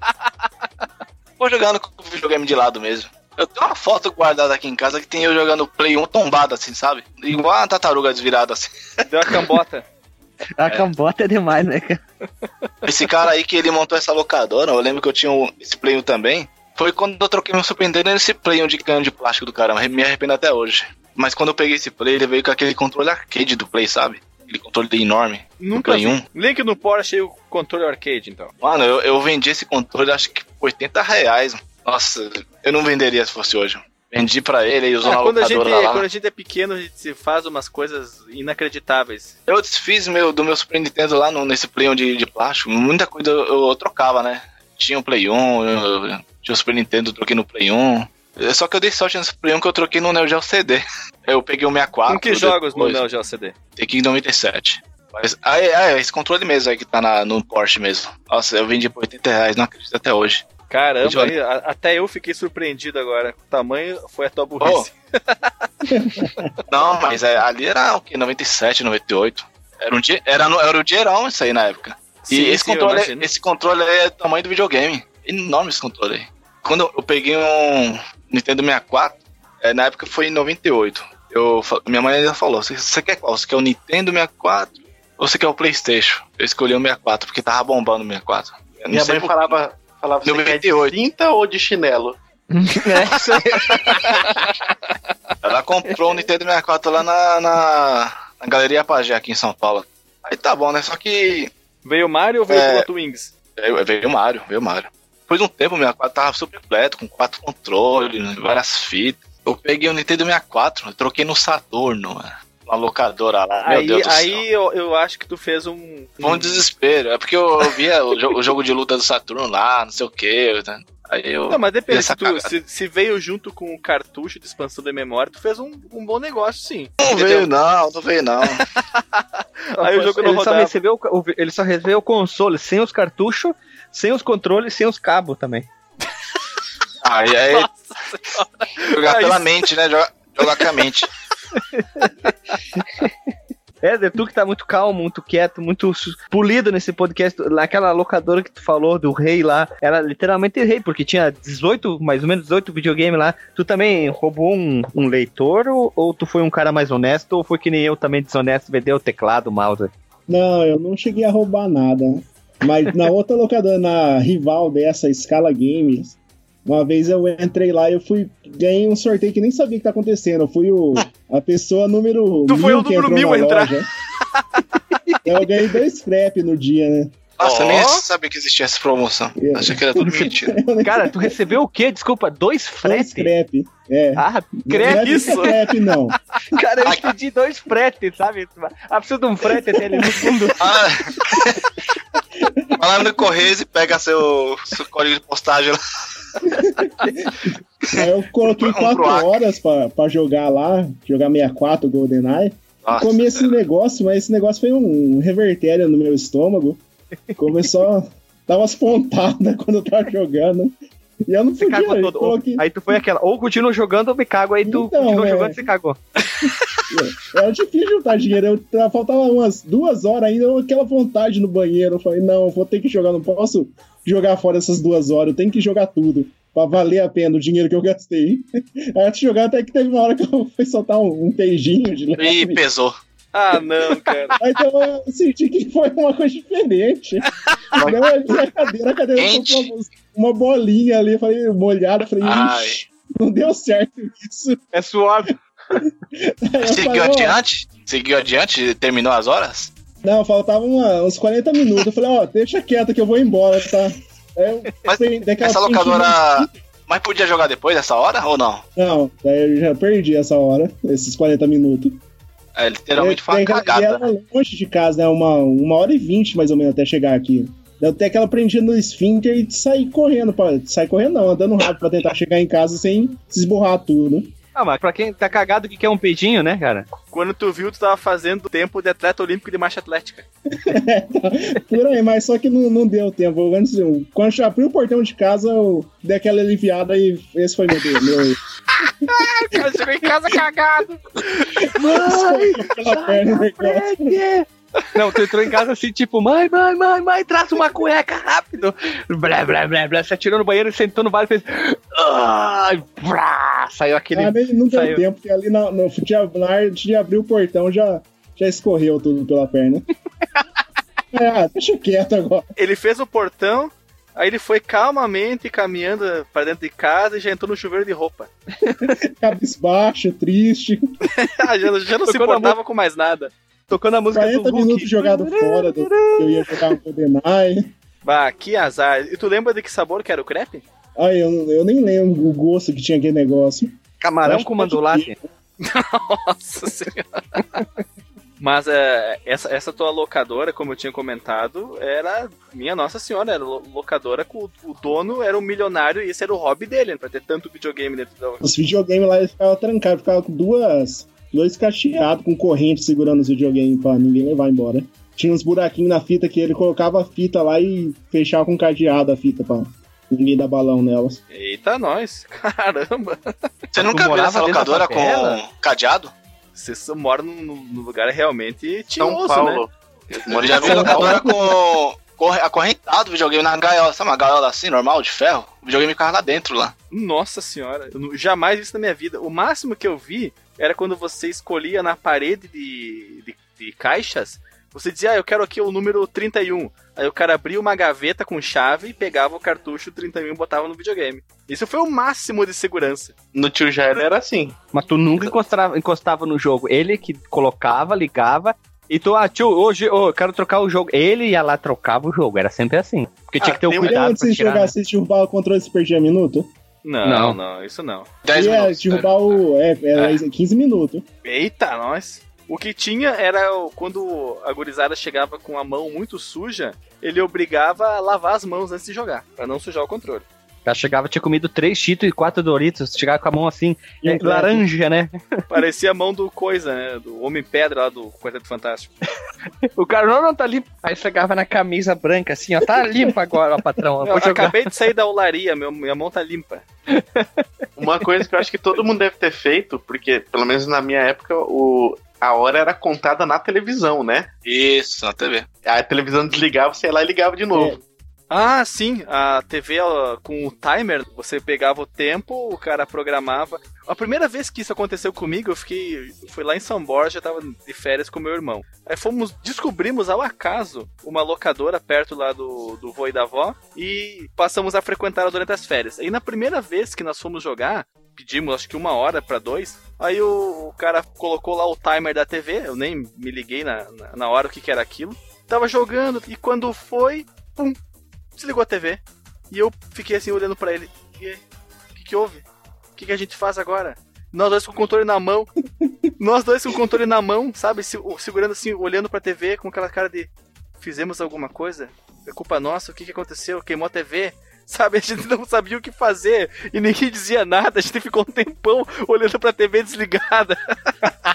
vou jogando com o videogame de lado mesmo. Eu tenho uma foto guardada aqui em casa que tem eu jogando Play 1 tombado assim, sabe? Igual uma tartaruga desvirada assim. Deu a cambota. A cambota é demais, né, cara? Esse cara aí que ele montou essa locadora, eu lembro que eu tinha esse Play 1 também. Foi quando eu troquei meu Super Nintendo nesse Play 1 de canhão de plástico do cara. Me arrependo até hoje. Mas quando eu peguei esse Play, ele veio com aquele controle arcade do Play, sabe? Aquele controle enorme. Nunca Play. 1. Link no Porsche e o controle arcade, então. Mano, eu, eu vendi esse controle acho que por 80 reais. Nossa, eu não venderia se fosse hoje. Vendi pra ele e usou Ah, na quando, a gente, lá. quando a gente é pequeno, a gente se faz umas coisas inacreditáveis. Eu desfiz meu, do meu Super Nintendo lá no, nesse Play 1 de, de plástico. Muita coisa eu, eu trocava, né? Tinha o Play 1, eu- eu tinha o Super Nintendo, eu troquei no Play 1. É Só que eu dei sorte nesse Play 1 que eu troquei no Neo Geo CD. Eu peguei o 64. Com que jogos no depois. Neo Geo CD? Tem que ir em 97. Mas, ah, é, ah, é, esse controle mesmo aí que tá na, no Porsche mesmo. Nossa, eu vendi por 80 reais, não acredito até hoje. Caramba, aí, a- até eu fiquei surpreendido agora. O tamanho foi a tua burrice. Não, mas é, ali era o que? 97, 98. Era, um dia, era, no- era o dinheirão isso aí na época. E Sim, esse, sim, controle, esse controle aí é do tamanho do videogame. Enorme esse controle aí. Quando eu peguei um Nintendo 64, é, na época foi em 98. Eu, minha mãe ainda falou: você, quer qual? Você quer o Nintendo 64 ou você quer o PlayStation? Eu escolhi o 64 porque tava bombando o 64. Eu Minha mãe por- falava, falava você quer de 98. cinta ou de chinelo? É. Ela comprou o Nintendo 64 lá na, na, na Galeria Pajé aqui em São Paulo. Aí tá bom, né? Só que Veio o Mario ou veio É. o Plot Wings? veio, veio o Mario, veio o Mario. Depois de um tempo o 64 tava super completo, com quatro controles, né, várias fitas. Eu peguei o Nintendo 64, eu troquei no Saturno, mano. Uma locadora lá. Meu Aí, Deus do céu. aí eu, eu acho que tu fez um. Foi um desespero. É porque eu, eu via o, jo- o jogo de luta do Saturno lá, não sei o que. Aí eu. Não, mas depende, se, tu, se, se veio junto com o cartucho de expansão de memória, tu fez um, um bom negócio, sim. Não veio, não, não veio, não. Aí o jogo não ele só recebeu ele só recebeu o console sem os cartuchos, sem os controles, sem os cabos também. Aí, aí jogar pela mente, né? Jogar, jogar com a mente. É, tu que tá muito calmo, muito quieto, muito polido nesse podcast. Naquela locadora que tu falou do rei lá, era literalmente rei, porque tinha 18, mais ou menos 18 videogames lá. Tu também roubou um, um leitor ou, ou tu foi um cara mais honesto ou foi que nem eu também desonesto, vendeu o teclado, o mouse? Não, eu não cheguei a roubar nada. Mas na outra locadora, na rival dessa, Scala Games, uma vez eu entrei lá e eu fui. Ganhei um sorteio que nem sabia o que tá acontecendo. Eu fui o, a pessoa número. Tu foi mil o que número mil entrar. loja. eu ganhei dois scrap no dia, né? Nossa, eu Ó. nem sabia que existia essa promoção. É. Achei que era tudo mentira. Cara, tu recebeu o quê? Desculpa, dois Dois frete? scrap. É. Ah, não credo. é isso? scrap, não. Cara, eu pedi dois fretes, sabe? Ah, precisa de um frete até ali no fundo. Ah, Vai lá no Correios e pega seu, seu código de postagem lá. Aí eu coloquei Um quatro horas pra, pra jogar lá, jogar 64 GoldenEye. Nossa, Comi esse negócio, mas esse negócio foi um revertério no meu estômago. Começou. Tava as pontadas quando eu tava jogando. E eu não Você podia. cagou eu todo. Coloquei- Aí tu foi aquela, ou continua jogando ou me cago, aí tu Então, continua é. jogando e você cagou. Era difícil juntar dinheiro. Eu, faltava umas duas horas ainda, eu, aquela vontade no banheiro. Eu falei, não, vou ter que jogar, não posso jogar fora essas duas horas, eu tenho que jogar tudo. Pra valer a pena o dinheiro que eu gastei. Aí antes de jogar, até que teve uma hora que eu fui soltar um, um beijinho de Ih, leve. pesou. Ah, não, cara. Então eu senti que foi uma coisa diferente. Eu olhei a cadeira, a cadeira uma, uma bolinha ali, eu falei, molhada, falei, Ai. ixi, não deu certo isso. É suave. Seguiu falei, adiante? Seguiu adiante? Terminou as horas? Não, faltava uma- uns 40 minutos. Eu falei, ó, deixa quieto que eu vou embora, tá? Eu Mas daquela Essa locadora. Mas podia jogar depois dessa hora ou não? Não, daí eu já perdi essa hora, esses 40 minutos. É, literalmente foi uma E- e cagada. era longe de casa, né? Uma, uma hora e vinte mais ou menos até chegar aqui. Eu até que ela prendia no esfíncter e sair correndo. Pra, sair correndo não, andando rápido pra tentar chegar em casa sem se esborrar tudo. Ah, mas pra quem tá cagado que quer um peidinho, né, cara? Quando tu viu, tu tava fazendo tempo de atleta olímpico de marcha atlética. Por aí, mas só que não, não deu tempo. Antes, eu- quando eu abri o portão de casa, eu dei aquela aliviada e esse foi meu Deus. Meu, cara chegou em casa cagado. Mãe, pela perna, o negócio. Não, tu entrou em casa assim, tipo, mãe, mãe, mãe, mãe, traz uma cueca rápido. Blá, blá, blá, blá. Se atirou no banheiro e sentou no vaso e fez. Ai, brá, saiu aquele. Ah, não deu Saiu. tempo, porque ali na, no, de, na de abrir o portão já, já escorreu tudo pela perna. É, ah, deixa quieto agora. Ele fez o portão, aí ele foi calmamente caminhando pra dentro de casa e já entrou no chuveiro de roupa. Cabisbaixo, triste. Ah, já, já não se importava com mais nada. Tocando a música 40 do Hulk. minutos jogado fora do que eu ia jogar um GoldenEye. Bah, que azar. E tu lembra de que sabor que era o crepe? Ai, eu, eu nem lembro o gosto que tinha aquele negócio. Camarão com que mandolate. Nossa senhora. Mas é, essa, essa tua locadora, como eu tinha comentado, era minha Nossa Senhora, era lo- locadora com o, dono era um milionário e esse era o hobby dele, pra ter tanto videogame dentro da. Os videogames lá ficavam trancados, ficavam com duas. Dois cacheados com corrente segurando os videogames pra ninguém levar embora. Tinha uns buraquinhos na fita que ele colocava a fita lá e fechava com cadeado a fita pra ninguém dar balão nelas. Eita, nós! Caramba! Você nunca viu essa locadora com cadeado? Você só mora num, lugar realmente São tinhoso, Paulo. né? Eu já vi locadora com, corre- acorrentado o videogame na gaiola. Sabe uma gaiola assim, normal, de ferro? O videogame ficava lá dentro lá. Nossa senhora, eu jamais vi isso na minha vida. O máximo que eu vi era quando você escolhia na parede de, de, de caixas, você dizia, ah, eu quero aqui o número 31. Aí o cara abria uma gaveta com chave e pegava o cartucho 31 e botava no videogame. Isso foi o máximo de segurança. No tio Jair era assim. Mas tu nunca encostava, encostava no jogo. Ele que colocava, ligava. E tu, ah, tio, hoje ô, eu quero trocar o jogo. Ele ia lá, trocava o jogo. Era sempre assim. Porque tinha Ah, que ter o um- cuidado de pra você tirar. jogar, né? você derrubar o controle e você perdia minuto? Não, Não. não, isso não. 10 e é, minutos. derrubar o. É, era 15 minutos. Eita, nós. O que tinha era quando a gurizada chegava com a mão muito suja, ele obrigava a lavar as mãos antes de jogar, pra não sujar o controle. O cara chegava, tinha comido três Cheetos e quatro Doritos. Chegava com a mão assim, é, laranja, né? Parecia a mão do Coisa, né? Do Homem-Pedra lá do Quarteto Fantástico. O cara, não, não, tá limpo. Aí chegava na camisa branca assim, ó, tá limpa agora, ó, patrão. Eu acabei de sair da olaria, meu, minha mão tá limpa. Uma coisa que eu acho que todo mundo deve ter feito, porque pelo menos na minha época o, a hora era contada na televisão, né? Isso, na TV. A televisão desligava, você ia lá e ligava de novo. Ah, sim, a TV ó, com o timer, você pegava o tempo, o cara programava. A primeira vez que isso aconteceu comigo, eu fiquei. Fui lá em São Borja, tava de férias com meu irmão. Aí fomos, descobrimos ao acaso uma locadora perto lá do, do vô e da avó e passamos a frequentá-la durante as férias. Aí na primeira vez que nós fomos jogar, pedimos acho que uma hora pra dois. Aí o, o cara colocou lá o timer da TV, eu nem me liguei na, na, na hora o que, que era aquilo. Tava jogando e quando foi, pum, desligou a TV. E eu fiquei assim olhando pra ele. E o que, que houve? O que, que a gente faz agora? Nós dois com o controle na mão. Nós dois com o controle na mão, sabe? Se- segurando assim, olhando pra TV com aquela cara de. Fizemos alguma coisa? É culpa nossa? O que, que aconteceu? Queimou a TV? Sabe, a gente não sabia o que fazer e ninguém dizia nada. A gente ficou um tempão olhando pra TV desligada.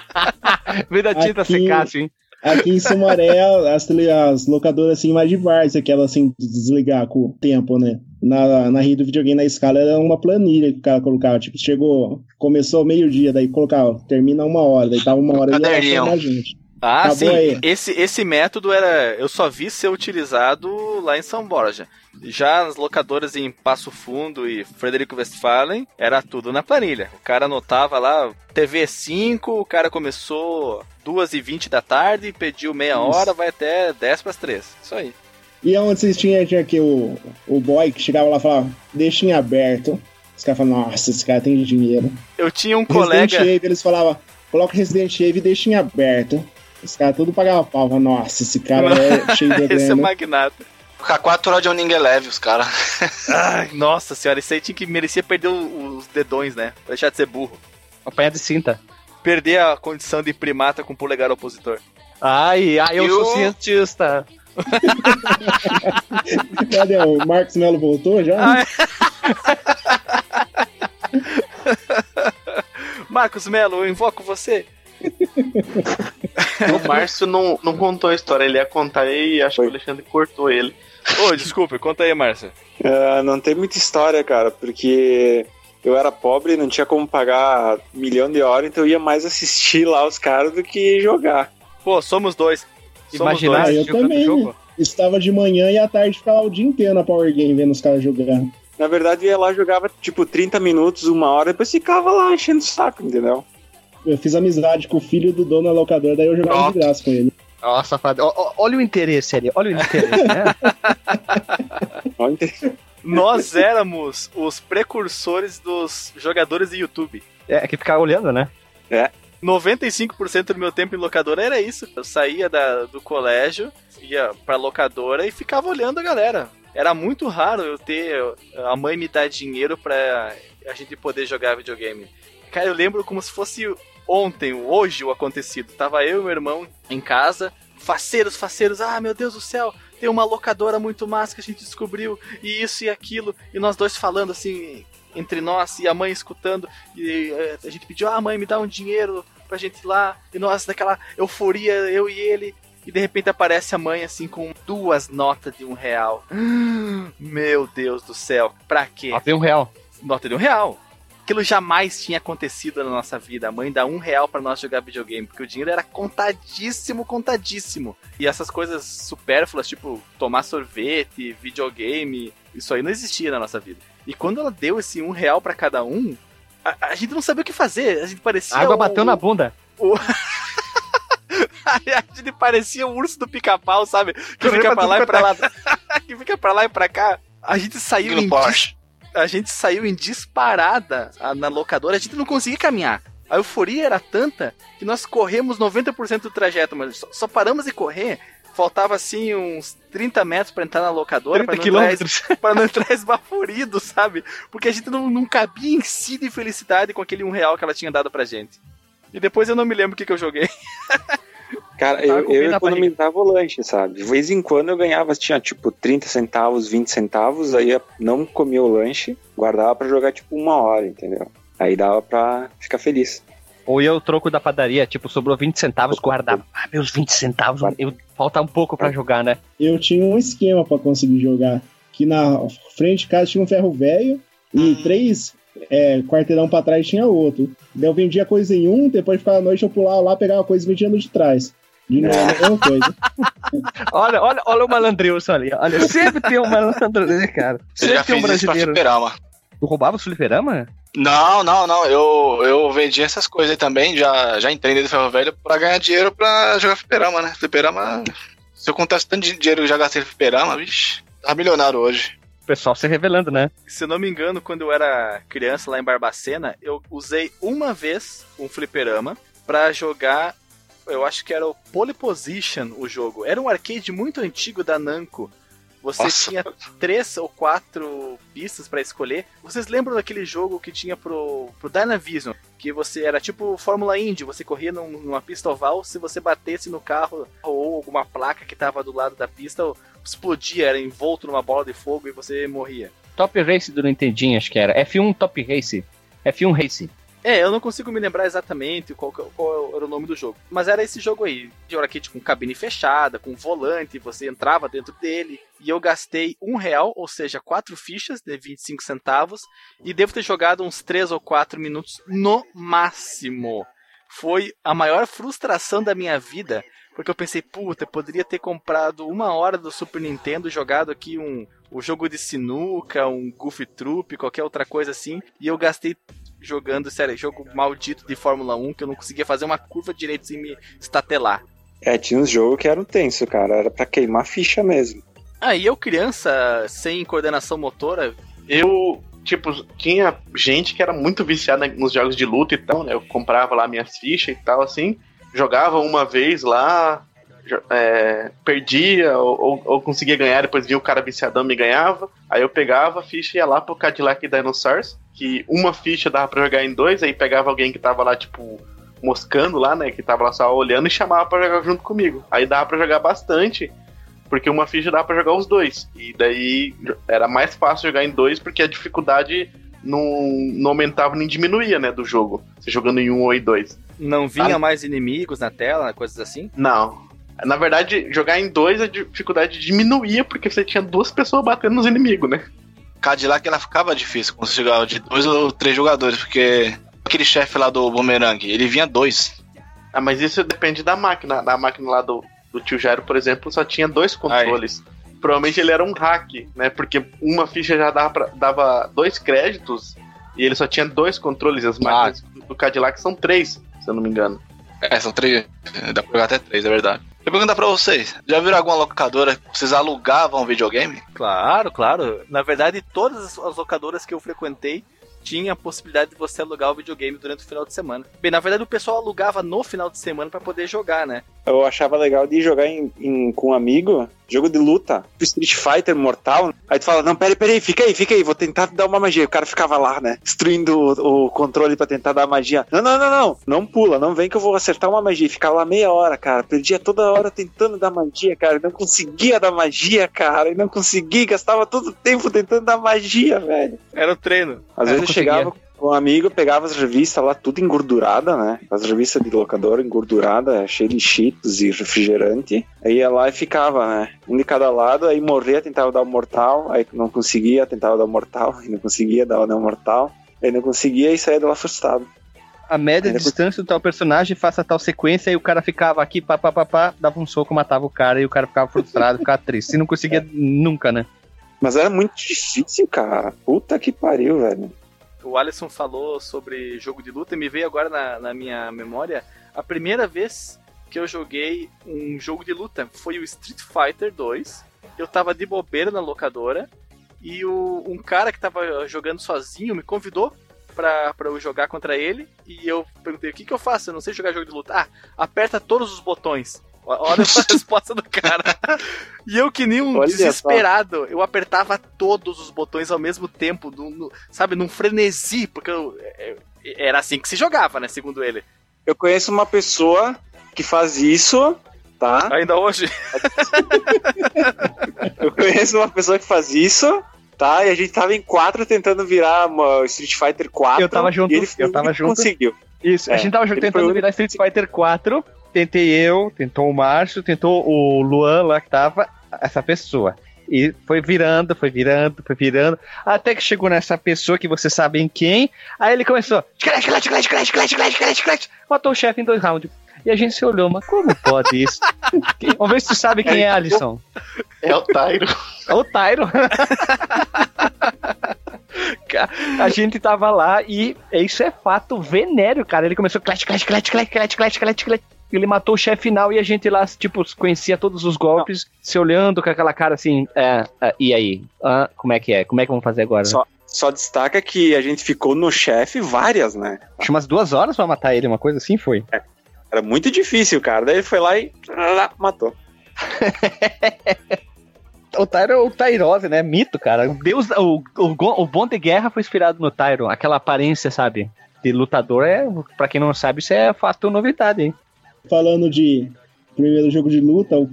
Vê da tinta secar, assim. Aqui em Sumaré, as, as locadoras assim mais de várzea, aquela assim, de desligar com o tempo, né? Na, na rede do videogame na escala era uma planilha que o cara colocava. Tipo, chegou, começou meio-dia, daí colocava, termina uma hora, daí tava uma hora e ia gente. Ah, Acabou sim. aí. Esse, esse método era. Eu só vi ser utilizado lá em São Borja. Já as locadoras em Passo Fundo e Frederico Westphalen, era tudo na planilha. O cara anotava lá, TV 5, o cara começou 2h20 da tarde, pediu meia hora, vai até 10 para as 3. Isso aí. E onde vocês tinham, tinha aqui o, o boy que chegava lá e falava, deixa em aberto. Os caras falavam, nossa, esse cara tem dinheiro. Eu tinha um Resident colega. Evil, eles falavam, coloca Resident Evil e deixa em aberto. Os caras tudo pagavam pau. Nossa, esse cara é cheio de Esse é grana. magnata. Ficar 4 horas de Oning Eleve, os caras. Nossa senhora, isso aí tinha que merecia perder os dedões, né? Pra deixar de ser burro. Apanhar de cinta. Perder a condição de primata com polegar opositor. Ai, ai, eu E sou o- cientista. Cadê? O Marcos Melo voltou já? Ai. Marcos Melo, eu invoco você. O Márcio não, não contou a história, ele ia contar e acho que o Alexandre cortou ele. Ô, desculpa, conta aí, Márcia. Ah, não tem muita história, cara, porque eu era pobre, não tinha como pagar milhão de horas, então eu ia mais assistir lá os caras do que jogar. Pô, somos dois. Somos Imaginar Ah, eu também. jogo. Estava de manhã e à tarde ficava o dia inteiro na Power Game vendo os caras jogar. Na verdade, eu ia lá, jogava tipo 30 minutos, uma hora, depois ficava lá enchendo o saco, entendeu? Eu fiz amizade com o filho do dono da locadora, daí eu jogava de Pronto. graça com ele. Nossa, olha o interesse ali, olha o interesse, né? Ó, inte- Nós éramos os precursores dos jogadores de YouTube. É que ficar olhando, né? 95% do meu tempo em locadora era isso. Eu saía da- do colégio, ia pra locadora e ficava olhando a galera. Era muito raro eu ter a mãe me dar dinheiro pra a gente poder jogar videogame. Cara, eu lembro como se fosse ontem, hoje o acontecido. Tava eu e meu irmão em casa, faceiros, faceiros, ah meu Deus do céu, tem uma locadora muito massa que a gente descobriu, e isso e aquilo, e nós dois falando assim entre nós e a mãe escutando, e eh, a gente pediu, ah mãe, me dá um dinheiro pra gente ir lá, e nós daquela euforia, eu e ele, e de repente aparece a mãe assim com duas notas de um real. Meu Deus do céu, pra quê? Ó, tem um real. Nota de um real. Aquilo jamais tinha acontecido na nossa vida. A mãe dá um real para nós jogar videogame, porque o dinheiro era contadíssimo, contadíssimo. E essas coisas supérfluas, tipo tomar sorvete, videogame, isso aí não existia na nossa vida. E quando ela deu esse um real para cada um, a, a, gente não sabia o que fazer. A gente parecia. A água bateu na bunda. O... a gente parecia o urso do pica-pau, sabe? Que fica pra lá e pra lá. que fica pra lá e pra cá. A gente saiu em. Dis... A gente saiu em disparada na locadora, a gente não conseguia caminhar. A euforia era tanta que nós corremos 90% do trajeto, mas só, só paramos de correr faltava assim uns 30 metros para entrar na locadora, para não, entrar, pra não entrar esbaforido, sabe? Porque a gente não, não cabia em si de felicidade com aquele um real que ela tinha dado pra gente. E depois eu não me lembro o que, que eu joguei. Cara, eu, eu economizava o lanche, sabe? De vez em quando eu ganhava, tinha tipo 30 centavos, 20 centavos, aí eu não comia o lanche, guardava para jogar tipo uma hora, entendeu? Aí dava pra ficar feliz. Ou ia o troco da padaria, tipo, sobrou 20 centavos, guardava. Ah, meus 20 centavos, eu, falta um pouco para jogar, né? Eu tinha um esquema para conseguir jogar. Que na frente de casa tinha um ferro velho e hum. três é, quarteirão pra trás tinha outro. Eu vendia coisa em um, depois ficava à noite eu pulava lá, pegava coisa e vendia no de trás. De novo, a mesma coisa. olha, olha, olha o malandrilson ali. Olha, sempre tem um malandro, né, cara? Sempre tem um brasileiro. Tu roubava o fliperama? Não, não, não. Eu, eu vendi essas coisas aí também. Já, já entrei dentro do ferro velho pra ganhar dinheiro pra jogar fliperama, né? Fliperama. Se eu contasse tanto de dinheiro que eu já gastei no fliperama, vixi, tava milionário hoje. Pessoal se revelando, né? Se não me engano, quando eu era criança lá em Barbacena, eu usei uma vez um fliperama pra jogar. Eu acho que era o Pole Position o jogo. Era um arcade muito antigo da Namco você Nossa. tinha três ou quatro pistas para escolher. Vocês lembram daquele jogo que tinha pro, pro Dynavision? Que você era tipo Fórmula Indy, você corria num, numa pista oval, se você batesse no carro ou alguma placa que tava do lado da pista, explodia, era envolto numa bola de fogo e você morria. Top Race do Nintendinho, acho que era. F1 Top Race. F1 Race. É, eu não consigo me lembrar exatamente qual, qual, era o nome do jogo. Mas era esse jogo aí, de arcade com cabine fechada, com volante, você entrava dentro dele. E eu gastei um real, ou seja, quatro fichas de 25 centavos. E devo ter jogado uns 3 ou 4 minutos no máximo. Foi a maior frustração da minha vida. Porque eu pensei, puta, eu poderia ter comprado uma hora do Super Nintendo, jogado aqui um, um jogo de sinuca, um Goofy Troop, qualquer outra coisa assim. E eu gastei jogando, sério, jogo maldito de Fórmula 1 que eu não conseguia fazer uma curva direito sem me estatelar. É, tinha uns jogos que eram tenso, cara. Era para queimar ficha mesmo. Ah, e eu, criança, sem coordenação motora. Eu, tipo, tinha gente que era muito viciada nos jogos de luta e tal, né? Eu comprava lá minhas fichas e tal, assim. Jogava uma vez lá, é, perdia ou, ou, ou, conseguia ganhar, depois via o cara viciadão me ganhava. Aí eu pegava a ficha e ia lá pro Cadillac Dinosaurs, que uma ficha dava pra jogar em dois, aí pegava alguém que tava lá, tipo, moscando lá, né? Que tava lá só olhando e chamava pra jogar junto comigo. Aí dava pra jogar bastante, porque uma ficha dava pra jogar os dois. E daí era mais fácil jogar em dois, porque a dificuldade não, não aumentava nem diminuía, né, do jogo. Você jogando em um ou em dois. Não vinha ah, mais inimigos na tela, coisas assim? Não, na verdade, jogar em dois a dificuldade diminuía porque você tinha duas pessoas batendo nos inimigos, né? Cadillac ela ficava difícil quando você jogava de dois ou três jogadores, porque aquele chefe lá do Boomerang, ele vinha dois. Ah, mas isso depende da máquina. Da máquina lá do, do tio Jairo, por exemplo, só tinha dois controles. Aí. Provavelmente ele era um hack, né? Porque uma ficha já dava, pra, dava dois créditos e ele só tinha dois controles. As máquinas ah. do Cadillac são três, se eu não me engano. É, são três. Dá pra jogar até três, é verdade. Eu perguntar pra vocês, já viram alguma locadora que vocês alugavam videogame? Claro, claro. Na verdade, todas as locadoras que eu frequentei tinha a possibilidade de você alugar o videogame durante o final de semana. Bem, na verdade o pessoal alugava no final de semana para poder jogar, né? Eu achava legal de jogar em, em, com um amigo, jogo de luta, Street Fighter Mortal. Aí tu fala, não, peraí, peraí, fica aí, fica aí, vou tentar dar uma magia. O cara ficava lá, né? Destruindo o, o controle para tentar dar magia. Não, não, não, não, não pula, não vem que eu vou acertar uma magia. Ficava lá meia hora, cara. Perdia toda hora tentando dar magia, cara. Não conseguia dar magia, cara. E não conseguia, gastava todo o tempo tentando dar magia, velho. Era o treino. Às vezes eu chegava um amigo pegava as revistas lá, tudo engordurada, né? As revistas de locadora engordurada, cheia de cheetos e refrigerante. Aí ia lá e ficava, né? Um de cada lado, aí morria, tentava dar o mortal, aí não conseguia, tentava dar o mortal, e não conseguia, dava o mortal. Ele não conseguia e saía de lá frustrado. A média Ainda distância do tal personagem, faça tal sequência, e o cara ficava aqui, pá, pá, pá, pá, dava um soco, matava o cara, e o cara ficava frustrado, ficava triste. E não conseguia nunca, né? Mas era muito difícil, cara. Puta que pariu, velho. O Alisson falou sobre jogo de luta e me veio agora na, na minha memória a primeira vez que eu joguei um jogo de luta. Foi o Street Fighter 2. Eu tava de bobeira na locadora e o, um cara que tava jogando sozinho me convidou pra, pra eu jogar contra ele. E eu perguntei: o que, que eu faço? Eu não sei jogar jogo de luta. Ah, aperta todos os botões. Olha a resposta do cara. E eu, que nem um Olha desesperado, eu apertava todos os botões ao mesmo tempo, no, no- sabe, num frenesi, porque eu- é- é- era assim que se jogava, né, segundo ele. Eu conheço uma pessoa que faz isso, tá? Ainda hoje. Eu conheço uma pessoa que faz isso, tá? E a gente tava em quatro tentando virar uma Street Fighter 4. Eu tava junto, e ele eu tava junto. conseguiu. Isso, a É, gente tava tentando virar Street Fighter 4. Tentei eu, tentou o Márcio, tentou o Luan lá que tava, essa pessoa. E foi virando, foi virando, foi virando. Até que chegou nessa pessoa que vocês sabem quem. Aí ele começou. "Chiclete, chiclete, chiclete, chiclete, chiclete, chiclete, chiclete, chiclete", Matou o chefe em dois rounds. E a gente se olhou, mas como pode isso? Vamos ver se tu sabe quem é Alisson. É o Tyro. É o Tyro. A gente tava lá e isso é fato venéreo, cara. Ele começou clash, clash, clash, clash, clash, clash, clash, clash. Ele matou o chefe final e a gente lá, tipo, conhecia todos os golpes, se olhando com aquela cara assim, é, é, e aí? Ah, como é que é? Como é que vamos fazer agora? Só, só destaca que a gente ficou no chefe várias, né? Acho umas duas horas pra matar ele, uma coisa assim foi. Era muito difícil, cara. Daí ele foi lá e matou. O Tyro é o Tyrose, né? Mito, cara. O Deus, o, o, o bom de guerra foi inspirado no Tyro. Aquela aparência, sabe? De lutador é, pra quem não sabe, isso é fato novidade, hein? Falando de primeiro jogo de luta, o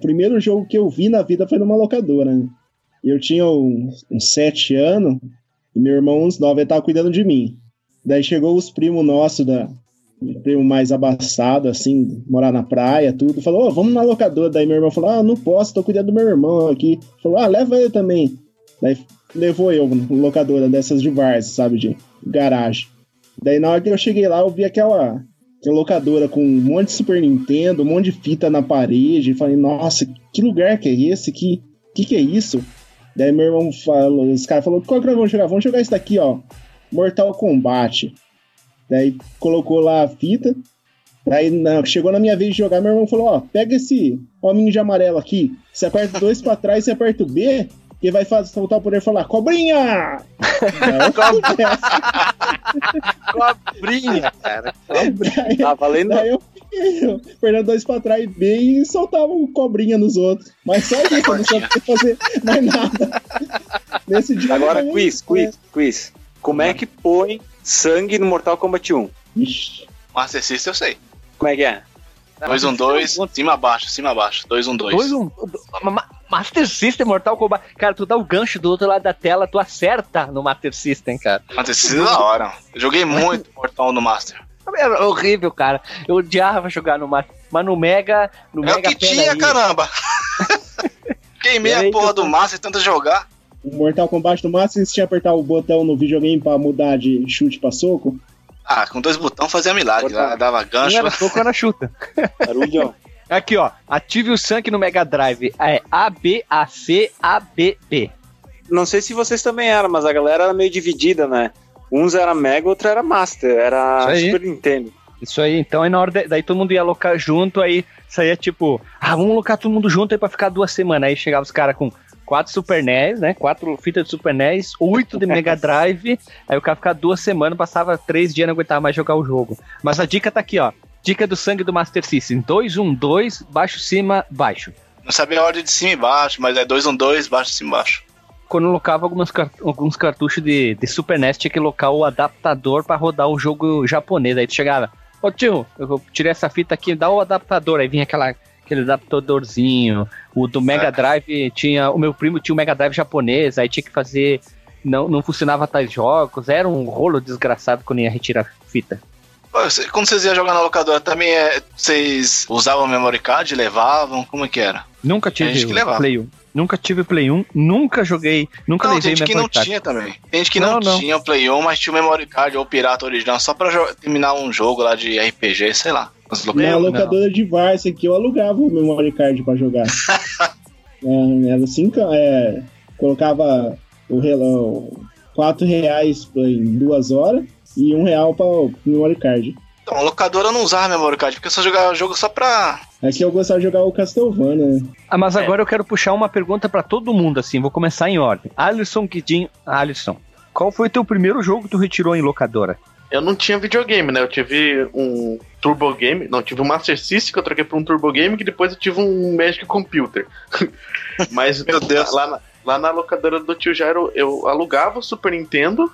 primeiro jogo que eu vi na vida foi numa locadora. Né? Eu tinha uns, sete anos e meu irmão, uns nove, ele tava cuidando de mim. Daí chegou os primos nossos, da, primo mais abastado, assim, morar na praia, tudo. Falou, ó, vamos na locadora. Daí meu irmão falou, ah, não posso, tô cuidando do meu irmão aqui. Falou, ah, leva ele também. Daí levou eu locadora dessas de Vars, sabe, de garagem. Daí na hora que eu cheguei lá, eu vi aquela, aquela locadora com um monte de Super Nintendo, um monte de fita na parede. Falei, nossa, que lugar que é esse? Que que, que é isso? Daí meu irmão falou, os caras falaram, qual que nós vamos jogar? Vamos jogar esse daqui, ó. Mortal Kombat. Daí colocou lá a fita. Daí na- chegou na minha vez de jogar, meu irmão falou, ó, pega esse hominho de amarelo aqui. Você aperta dois pra trás, você aperta o B, que vai soltar o poder e falar, cobrinha! Essa. Cobrinha, cara. Daí- Tá valendo. Daí eu fiquei apertando dois pra trás bem e soltava um cobrinha nos outros. Mas só isso, eu não sabia fazer mais nada. Nesse dia. Agora, eu- quiz, quiz, quiz. Como é que põe sangue no Mortal Kombat 1? Ixi, Master System eu sei. Como é que é? 2, 1, 2, cima abaixo, cima abaixo. 2, 1, 2. Dois, um, Master System, Mortal Kombat. Cara, tu dá o gancho do outro lado da tela, tu acerta no Master System, cara. Master System é da hora. Eu joguei muito Mortal no Master. É horrível, cara. Eu odiava jogar no Master. Mas no Mega. No É o Mega que tinha, aí. caramba. Queimei a porra do Master tenta jogar. o Mortal Kombat no máximo, você tinha que apertar o botão no videogame pra mudar de chute pra soco. Ah, com dois botões fazia milagre. Mortal. lá, Dava Não gancho. era soco, era chuta. Barulho. Aqui, ó. Ative o sangue no Mega Drive. É A, B, A, C, A, B, B. Não sei se vocês também eram, mas a galera era meio dividida, né? Uns era Mega, outro era Master. Era. Super Nintendo. Isso aí, então aí na hora de- daí todo mundo ia alocar junto, aí saía tipo, ah, vamos alocar todo mundo junto aí pra ficar duas semanas. Aí chegava os caras com quatro Super NES, né? Quatro fitas de Super NES, oito de Mega Drive. aí o cara ficava duas semanas, passava três dias não aguentava mais jogar o jogo. Mas a dica tá aqui, ó. Dica do sangue do Master System: 2, 1, 2, baixo, cima, baixo. Não sabia a ordem de cima e baixo, mas é 2, 1, 2, baixo, cima baixo. Quando locava algumas alguns cartuchos de, de Super NES, tinha que locar o adaptador pra rodar o jogo japonês. Aí tu chegava, ô tio, eu tirei essa fita aqui, dá o adaptador. Aí vinha aquela, aquele adaptadorzinho. O do Mega. Drive tinha. O meu primo tinha o Mega Drive japonês, aí tinha que fazer. Não, não funcionava tais jogos, era um rolo desgraçado quando ia retirar a fita. Quando vocês iam jogar na locadora, também é, vocês usavam memory card, levavam? Como é que era? Nunca tive gente que o levava. Play 1. Nunca tive Play 1, nunca joguei, nunca Não, levei tem gente que não memory card. tinha também. Tem gente que não, Não, não. tinha o Play 1, mas tinha o Memory Card ou o Pirata original só pra terminar um jogo lá de RPG, sei lá. Na loucuras. locadora de Varsa aqui eu alugava o memory card pra jogar. É, era assim, é, colocava o relógio 4 reais em duas horas e um real para o memory card. Então, a locadora não usava Memory Card, porque eu só jogava jogo só pra. Aqui eu gostava de jogar o Castlevania, né? Ah, mas agora eu quero puxar uma pergunta pra todo mundo, assim, vou começar em ordem. Alisson Guidin, Alisson, qual foi teu primeiro jogo que tu retirou em locadora? Eu não tinha videogame, né? Eu tive um Turbo Game, não, tive um Master System que eu troquei por um Turbo Game, que depois eu tive um Magic Computer. Mas Meu Deus. Lá, na, lá na locadora do tio Jairo eu alugava o Super Nintendo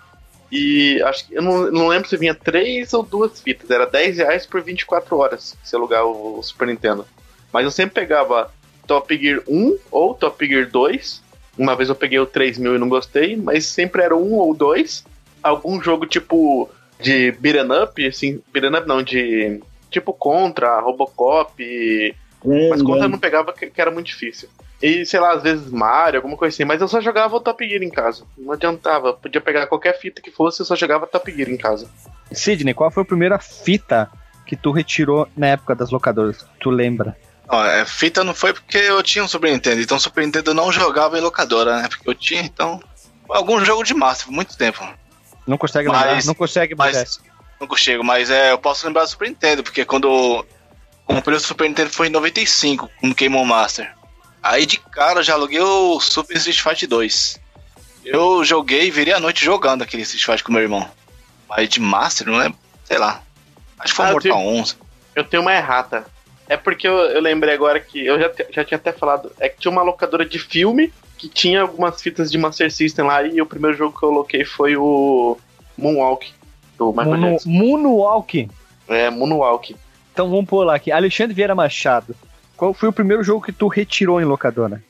e acho que eu não, não lembro se vinha três ou duas fitas, era 10 reais por 24 horas se alugar o, o Super Nintendo. Mas eu sempre pegava Top Gear 1 ou Top Gear 2. Uma vez eu peguei o 3000 e não gostei, mas sempre era um ou dois. Algum jogo tipo de beat'em up, assim, beat'em up não, de tipo Contra, Robocop, mas Ram, Contra eu Gun. não pegava que, que era muito difícil. E sei lá, às vezes Mario, alguma coisa assim, mas eu só jogava o Top Gear em casa. Não adiantava, podia pegar qualquer fita que fosse, eu só jogava Top Gear em casa. Sidney, qual foi a primeira fita que tu retirou na época das locadoras? Tu lembra? Não, é, fita não foi porque eu tinha um Super Nintendo, então o Super Nintendo eu não jogava em locadora, né? Porque eu tinha, então. Algum jogo de massa, por muito tempo. Não consegue Mas- lembrar? Não consegue, Mas Moisés. não consigo, mas é, eu posso lembrar do Super Nintendo, porque quando eu comprei o Super Nintendo foi em 95, com Game Master. Aí de cara eu já aluguei o Super Street Fighter 2. Eu joguei, virei a noite jogando aquele Street Fighter com meu irmão. Mas de Master, não lembro, sei lá. Acho que foi Ah, um eu Mortal tive- 11. Eu tenho uma errata. É porque eu, eu lembrei agora que eu já, já tinha até falado. É que tinha uma locadora de filme que tinha algumas fitas de Master System lá e o primeiro jogo que eu coloquei foi o Moonwalk do Michael Mono, Jackson. Moonwalk. É, Moonwalk. Então vamos pular aqui. Alexandre Vieira Machado. Qual foi o primeiro jogo que tu retirou em locadora?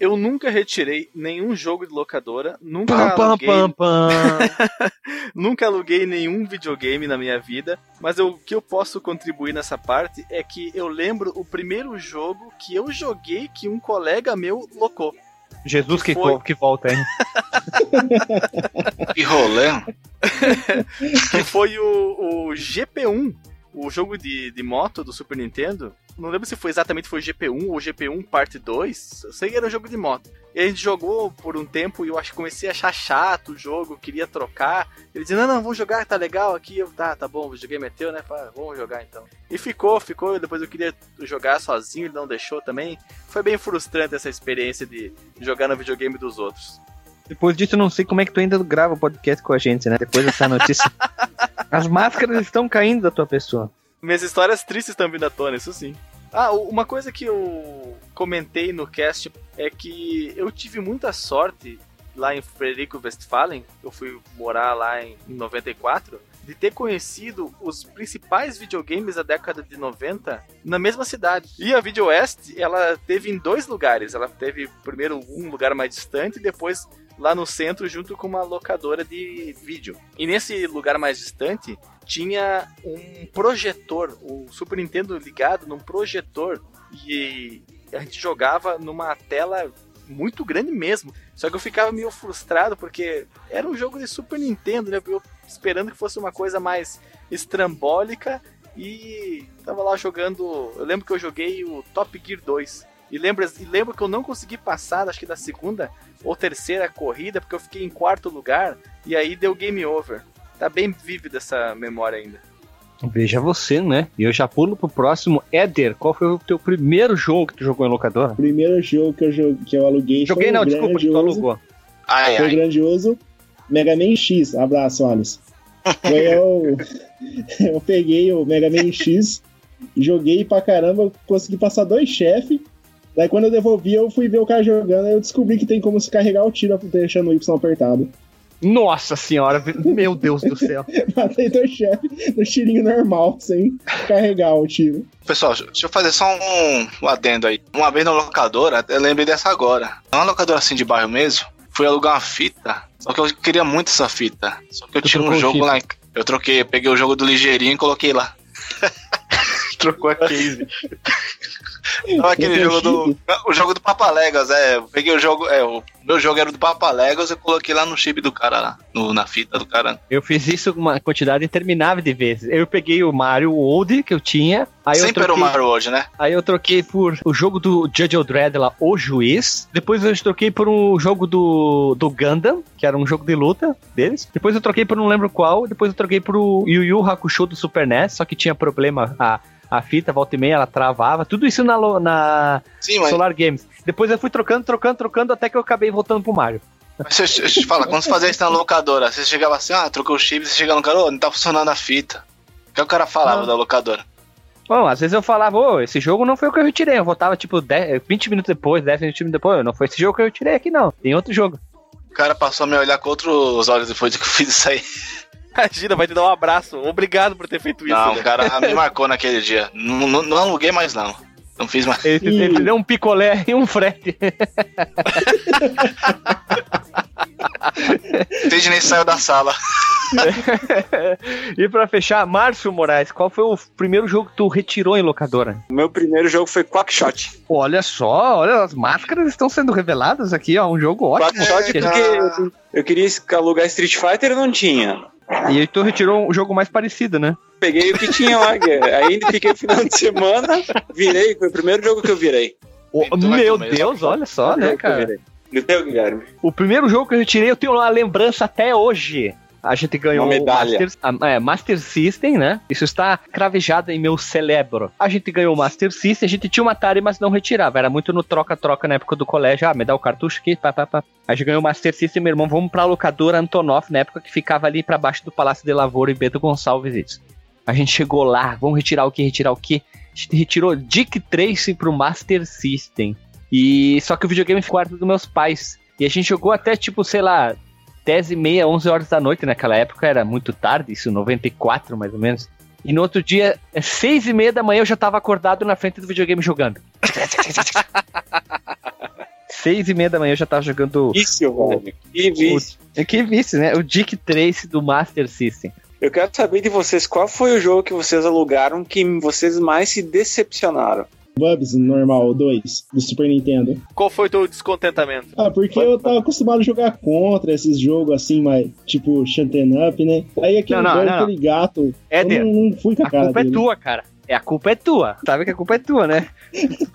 Eu nunca retirei nenhum jogo de locadora, nunca Pam, aluguei, pam, pam. nunca aluguei nenhum videogame na minha vida, mas eu- o que eu posso contribuir nessa parte é que eu lembro o primeiro jogo que eu joguei que um colega meu locou. Jesus que, Foi. vo- que volta, hein? Que rolê. que foi o, o GP1, o jogo de, de moto do Super Nintendo. Não lembro se foi exatamente foi o GP1 ou GP1 parte 2. Eu sei que era um jogo de moto. E a gente jogou por um tempo e eu acho que comecei a achar chato o jogo, queria trocar. Ele dizia, não, não, vamos jogar, tá legal aqui. Eu, tá, tá bom, o videogame é teu, né? Vamos jogar então. E ficou, ficou. Depois eu queria jogar sozinho, ele não deixou também. Foi bem frustrante essa experiência de jogar no videogame dos outros. Depois disso, eu não sei como é que tu ainda grava podcast com a gente, né? Depois dessa notícia. As máscaras estão caindo da tua pessoa. Minhas histórias tristes estão vindo à tona, isso sim. Ah, uma coisa que eu comentei no cast é que eu tive muita sorte lá em Frederico Westphalen, eu fui morar lá em, em 94, de ter conhecido os principais videogames da década de 90 na mesma cidade. E a Video West, ela teve em dois lugares. Ela teve primeiro um lugar mais distante e depois lá no centro junto com uma locadora de vídeo. E nesse lugar mais distante tinha um projetor, o Super Nintendo ligado num projetor e a gente jogava numa tela muito grande mesmo. Só que eu ficava meio frustrado porque era um jogo de Super Nintendo, né? Eu esperando que fosse uma coisa mais estrambólica e tava lá jogando. Eu lembro que eu joguei o Top Gear 2. E lembro, e lembro que eu não consegui passar, acho que da segunda ou terceira corrida, porque eu fiquei em quarto lugar e aí deu game over. Tá bem vívida essa memória ainda. Veja você, né? E eu já pulo pro próximo. Éder, qual foi o teu primeiro jogo que tu jogou em locadora? O primeiro jogo que eu, jo- que eu aluguei Joguei foi não, o desculpa, que tu alugou. Ai, Foi o ai. grandioso Mega Man X. Abraço, Alice. Foi eu, eu peguei o Mega Man X, joguei pra caramba, consegui passar dois chefes. Daí quando eu devolvi, eu fui ver o cara jogando, aí eu descobri que tem como se carregar o tiro deixando o Y apertado. Nossa senhora, meu Deus do céu. Matei dois chefes no tirinho normal, sem carregar o tiro. Pessoal, deixa eu fazer só um, um adendo aí. Uma vez na locadora, eu lembrei dessa agora. Uma locadora assim de bairro mesmo, fui alugar uma fita. Só que eu queria muito essa fita. Só que eu Tu tinha um jogo lá. em- Eu troquei, eu peguei o jogo do Ligeirinho e coloquei lá. Trocou a case. Não, aquele jogo do. O jogo do Papa Legos, é. Eu peguei o jogo. É, o meu jogo era do Papa Legos, eu coloquei lá no chip do cara lá. No, na fita do cara. Eu fiz isso uma quantidade interminável de vezes. Eu peguei o Mario Old que eu tinha, aí eu Sempre era o troquei, Mario hoje, né? aí eu troquei por o jogo do Judge Dredd lá, O Juiz. Depois eu troquei por um jogo do, do Gundam, que era um jogo de luta deles. Depois eu troquei por não lembro qual. Depois eu troquei por o Yu Yu Hakusho do Super NES, só que tinha problema a, a fita, volta e meia, ela travava. Tudo isso na, na Sim, mas, Solar Games. Depois eu fui trocando, trocando, trocando, até que eu acabei voltando pro Mario. mas deixa, eu te falar, quando você fazia isso na locadora, você chegava assim, ah, trocou o chip, você chegava no cara, ô, não tá funcionando a fita. O que o cara falava Ah. da locadora? Bom, às vezes eu falava, ô, esse jogo não foi o que eu retirei. Eu voltava, tipo, 10, 20 minutos depois, 10, 20 minutos depois. Não foi esse jogo que eu retirei aqui, não. Tem outro jogo. O cara passou a me olhar com outros olhos depois que eu fiz isso aí. Imagina, vai te dar um abraço. Obrigado por ter feito isso. Não, né? o cara me marcou naquele dia. Não, não, não aluguei mais, não. Não fiz mais. Ele, Ih. ele deu um picolé e um frete. Nem saiu da sala. e pra fechar, Márcio Moraes, qual foi o primeiro jogo que tu retirou em locadora? Meu primeiro jogo foi Quackshot. Olha só, olha, as máscaras estão sendo reveladas aqui, ó. Um jogo ótimo. Quackshot porque eu, eu queria alugar Street Fighter e não tinha. E tu retirou um jogo mais parecido, né? Peguei o que tinha lá, aí fiquei o final de semana, virei, foi o primeiro jogo que eu virei. Ô, Então meu. Deus, olha só, né, cara? o teu, Guilherme? O primeiro jogo que eu retirei, eu tenho uma lembrança até hoje. A gente ganhou Uma medalha. Master, ah, é, Master System, né? Isso está cravejado em meu cérebro. A gente ganhou o Master System, a gente tinha uma Atari, mas não retirava. Era muito no troca-troca na época do colégio. Ah, me dá o cartucho aqui, pá, pá, pá. A gente ganhou o Master System, meu irmão, vamos pra locadora Antonov, na época que ficava ali pra baixo do Palácio de Lavoura e Bento Gonçalves. Isso. A gente chegou lá, vamos retirar o que, retirar o que? A gente retirou Dick Tracy pro Master System. E só que o videogame ficou dos meus pais. E a gente jogou até tipo, sei lá, 10 e meia, 11 horas da noite naquela época, era muito tarde, isso 94 mais ou menos. E no outro dia, é 6 e meia da manhã, eu já tava acordado na frente do videogame jogando. 6 e meia da manhã eu já tava jogando. Vício, velho. Que vício. o- Que vice, né? O Dick Trace do Master System. Eu quero saber de vocês qual foi o jogo que vocês alugaram que vocês mais se decepcionaram. Bubs normal 2 do Super Nintendo. Qual foi teu descontentamento? Ah, porque eu tava acostumado a jogar contra esses jogos assim, mas tipo Shanten Up, né? Aí aquele, Não, não, não, não. aquele gato, Éder, eu não, não fui com a a cara culpa é dele. tua, cara. É, a culpa é tua. Sabe que a culpa é tua, né?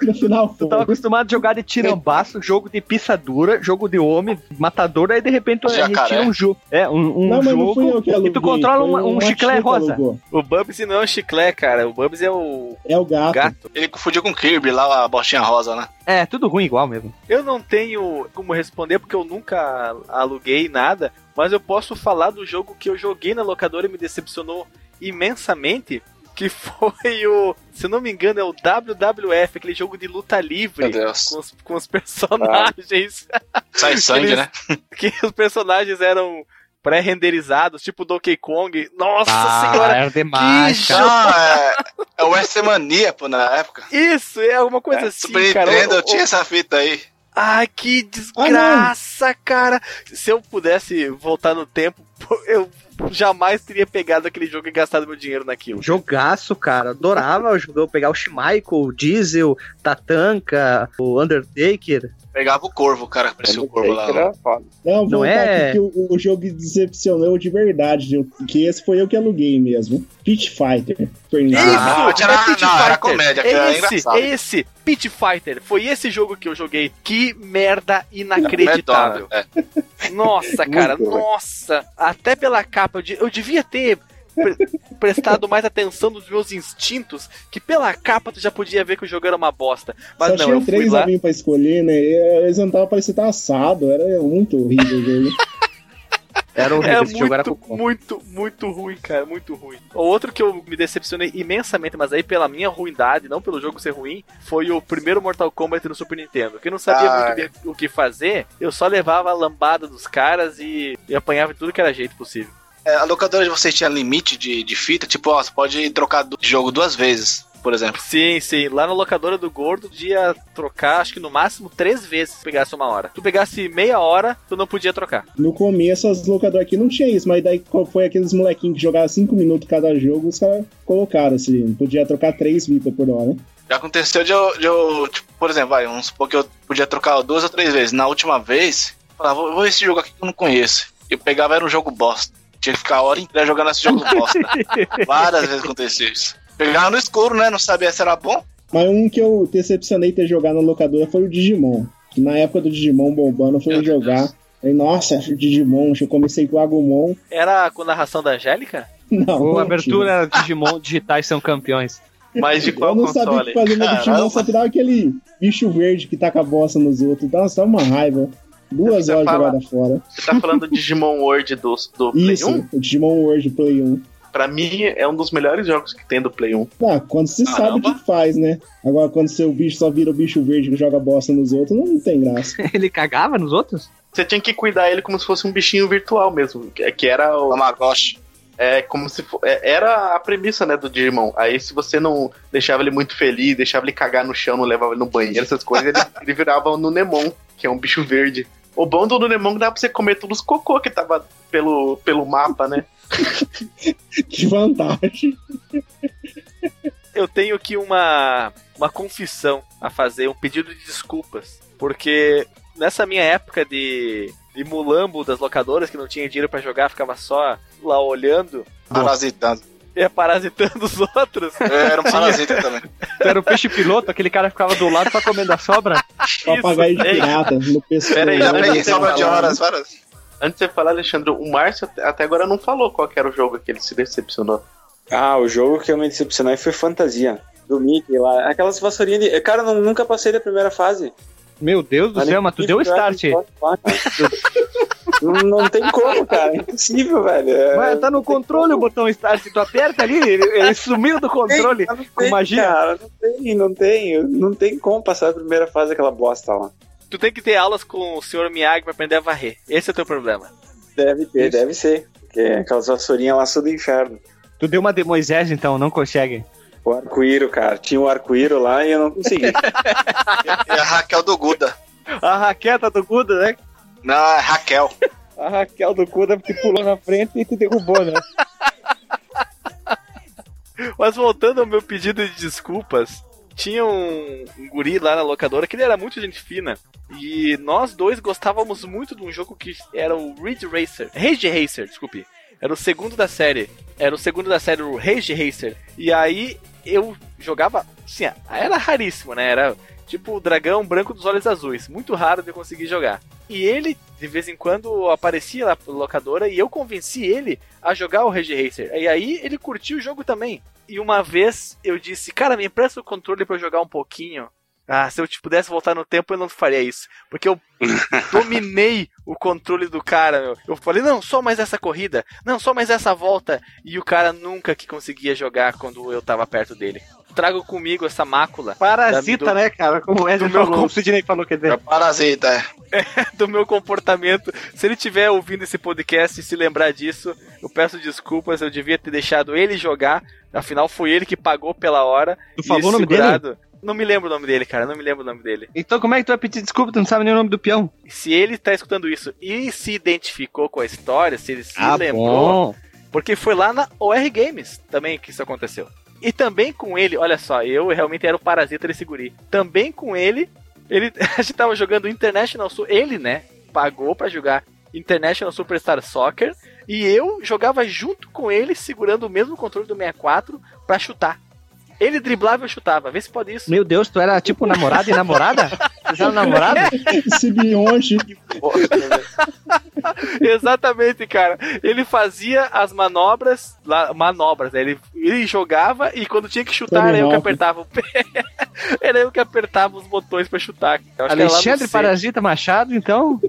No final Tu tava acostumado a jogar de tirambaço, jogo de pissadura, jogo de homem, matador, aí de repente tu retira um jogo. É, um, um Não, jogo aluguei. e tu controla um, um o chiclete rosa. alugou. O Bubsy não é o chiclé, cara. O Bubsy é o É o gato. gato. Ele confundiu com Kirby lá, a bostinha rosa, né? É, tudo ruim igual mesmo. Eu não tenho como responder porque eu nunca aluguei nada, mas eu posso falar do jogo que eu joguei na locadora e me decepcionou imensamente, que foi o, se eu não me engano, é o WWF, aquele jogo de luta livre. Meu Deus. Com os, com os personagens. Sai sangue, Eles- né? que os personagens eram pré-renderizados, tipo Donkey Kong. Nossa senhora! era demais, que cara. Não, é, é o Wrestlemania, pô, na época. Isso, é alguma coisa assim, Super cara. Nintendo, eu tinha essa fita aí. Ai, que desgraça, cara. Se eu pudesse voltar no tempo, eu jamais teria pegado aquele jogo e gastado meu dinheiro naquilo. Jogaço, cara. Adorava jogo. Pegar o Schmeichel, o Diesel, Tatanka, o Undertaker. Pegava o corvo, cara, parecia o corvo lá. Era foda. Não, vou Não é? que o, o jogo decepcionou de verdade, viu? que esse foi eu que aluguei mesmo. Pit Fighter. Ah, Isso, era- é Pit não, era Fighter. comédia, que era esse, engraçado. esse, Pit Fighter. Foi esse jogo que eu joguei. Que merda inacreditável. É. Nossa, cara, nossa. Até pela capa, eu de- eu devia ter pre- prestado mais atenção nos meus instintos, que pela capa tu já podia ver que o jogo era uma bosta. Mas Só não, tinha eu fui três lá. amigos pra escolher, né? E Eles não estavam parecendo assado, era muito horrível o jogo. Era horrível, É esse jogo era muito, cocô. muito, muito ruim, cara, muito ruim. O outro que eu me decepcionei imensamente, mas aí pela minha ruindade, não pelo jogo ser ruim, foi o primeiro Mortal Kombat no Super Nintendo. Que eu não sabia Ah, muito bem o que fazer, eu só levava a lambada dos caras e, e apanhava de tudo que era jeito possível. É, a locadora de vocês tinha limite de, de fita, tipo, ó, você pode trocar do jogo duas vezes, por exemplo. Sim, sim. Lá na locadora do Gordo, podia trocar, acho que no máximo três vezes se pegasse uma hora. Tu pegasse meia hora, tu não podia trocar. No começo, as locadoras aqui não tinha isso, mas daí foi aqueles molequinhos que jogavam 5 minutos cada jogo, os caras colocaram assim, podia trocar três vidas por hora. Já aconteceu de eu, de eu, tipo, por exemplo, vai, vamos supor que eu podia trocar duas ou três vezes. Na última vez, eu falava, vou, vou ver esse jogo aqui que eu não conheço. Eu pegava, era um jogo bosta. Tinha que ficar a hora inteira jogando esse jogo bosta. Várias vezes aconteceu isso. Pegava no escuro, né? Não sabia se era bom. Mas um que eu decepcionei ter jogado na locadora foi o Digimon. Que na época do Digimon bombando, eu fui Meu Deus. jogar. Aí, nossa, Digimon, eu comecei com o Agumon. Era com narração da Angélica? Não, Ou não abertura era Digimon digitais são campeões. Mas de qual Eu não sabia o console? que fazer no Digimon, só que dava aquele bicho verde que taca a bosta nos outros. Nossa, dá uma raiva. Duas Você horas fala- jogada fora. Você tá falando do Digimon World do, do Play Isso, 1? o Digimon World Play 1. Pra mim, é um dos melhores jogos que tem do Play 1. Ah, quando você sabe o que faz, né? Agora, quando seu bicho só vira o bicho verde que joga bosta nos outros, não tem graça. Ele cagava nos outros? Você tinha que cuidar ele como se fosse um bichinho virtual mesmo. Que que era o, Tamagotchi. É como se fo- é, era a premissa, né, do Digimon. Aí se você não deixava ele muito feliz, deixava ele cagar no chão, não levava ele no banheiro, essas coisas, ele, ele virava o Nunemon, que é um bicho verde. O bom do Nunemon é que dá pra você comer todos os cocô que tava pelo, pelo mapa, né? que vantagem. Eu tenho aqui uma, uma confissão a fazer, um pedido de desculpas. Porque nessa minha época de, de mulambo das locadoras, que não tinha dinheiro pra jogar, ficava só lá olhando, Parasitando. ia parasitando os outros. Eu era um parasita também. Tu era o peixe piloto, aquele cara ficava do lado pra comendo a sobra. Papagaio de Ei, pirata no pescoço. Pera aí, Já peguei sobra de horas, várias. Antes de você falar, Alexandre, o Márcio até- até agora não falou qual que era o jogo que ele se decepcionou. Ah, o jogo que eu me decepcionei foi Fantasia. Do Mickey lá. Aquelas vassourinhas de. Cara, eu nunca passei da primeira fase. Meu Deus do céu, mas tu deu o start. Não, não tem como, cara. É impossível, velho. É- Mas tá no controle o botão start, tu aperta ali, ele, ele sumiu do controle. Não tem, com magia. Cara, não tem, não tem. Não tem como passar a primeira fase daquela bosta lá. Tu tem que ter aulas com o Sr. Miyagi pra aprender a varrer. Esse é o teu problema. Deve ter, Isso. deve ser. Porque aquelas vassourinhas lá são do inferno. Tu deu uma de Moisés, então, não consegue. O arco-íro, cara. Tinha um arco-íro lá e eu não consegui. E a do Guda. A raqueta do Guda, né? Não, é Raquel. A Raquel do Guda te pulou na frente e te derrubou, né? Mas voltando ao meu pedido de desculpas, tinha um, um guri lá na locadora que ele era muito gente fina. E nós dois gostávamos muito de um jogo que era o Ridge Racer. Rage Racer, desculpe. Era o segundo da série. Era o segundo da série, o Rage Racer. E aí eu jogava. Assim, era raríssimo, né? Era tipo o dragão branco dos olhos azuis. Muito raro de eu conseguir jogar. E ele, de vez em quando, aparecia lá locadora e eu convenci ele a jogar o Rage Racer. E aí ele curtiu o jogo também. E uma vez eu disse, cara, me empresta o controle eu jogar um pouquinho. Ah, se eu te pudesse voltar no tempo, eu não faria isso. Porque eu dominei o controle do cara, meu. Eu falei, não, só mais essa corrida. Não, só mais essa volta. E o cara nunca que conseguia jogar quando eu tava perto dele. Trago comigo essa mácula Parasita, Da- do- né, cara? Como o Wesley do meu falou, com- o Sidney falou, quer É dizer. parasita, é. do meu comportamento. Se ele estiver ouvindo esse podcast e se lembrar disso, eu peço desculpas. Eu devia ter deixado ele jogar. Afinal, foi ele que pagou pela hora. Tu e falou o nome dele? Não me lembro o nome dele, cara. Não me lembro o nome dele. Então como é que tu vai pedir desculpa? Tu não sabe nem o nome do peão. Se ele tá escutando isso e se identificou com a história, se ele se Ah, lembrou, porque foi lá na OR Games também que isso aconteceu. E também com ele, olha só, eu realmente era o parasita desse guri. Também com ele, ele a gente tava jogando International Su- ele, né, pagou pra jogar International Superstar Soccer e eu jogava junto com ele segurando o mesmo controle do 64 pra chutar. Ele driblava e eu chutava. Vê se pode isso. Meu Deus, tu era tipo namorado e namorada? Vocês eram namorado? Sibionte. Exatamente, cara. Ele fazia as manobras, lá, manobras, né? Ele, ele jogava e quando tinha que chutar Tony era eu que apertava o pé. era eu que apertava os botões pra chutar. Alexandre. Parasita Machado, então.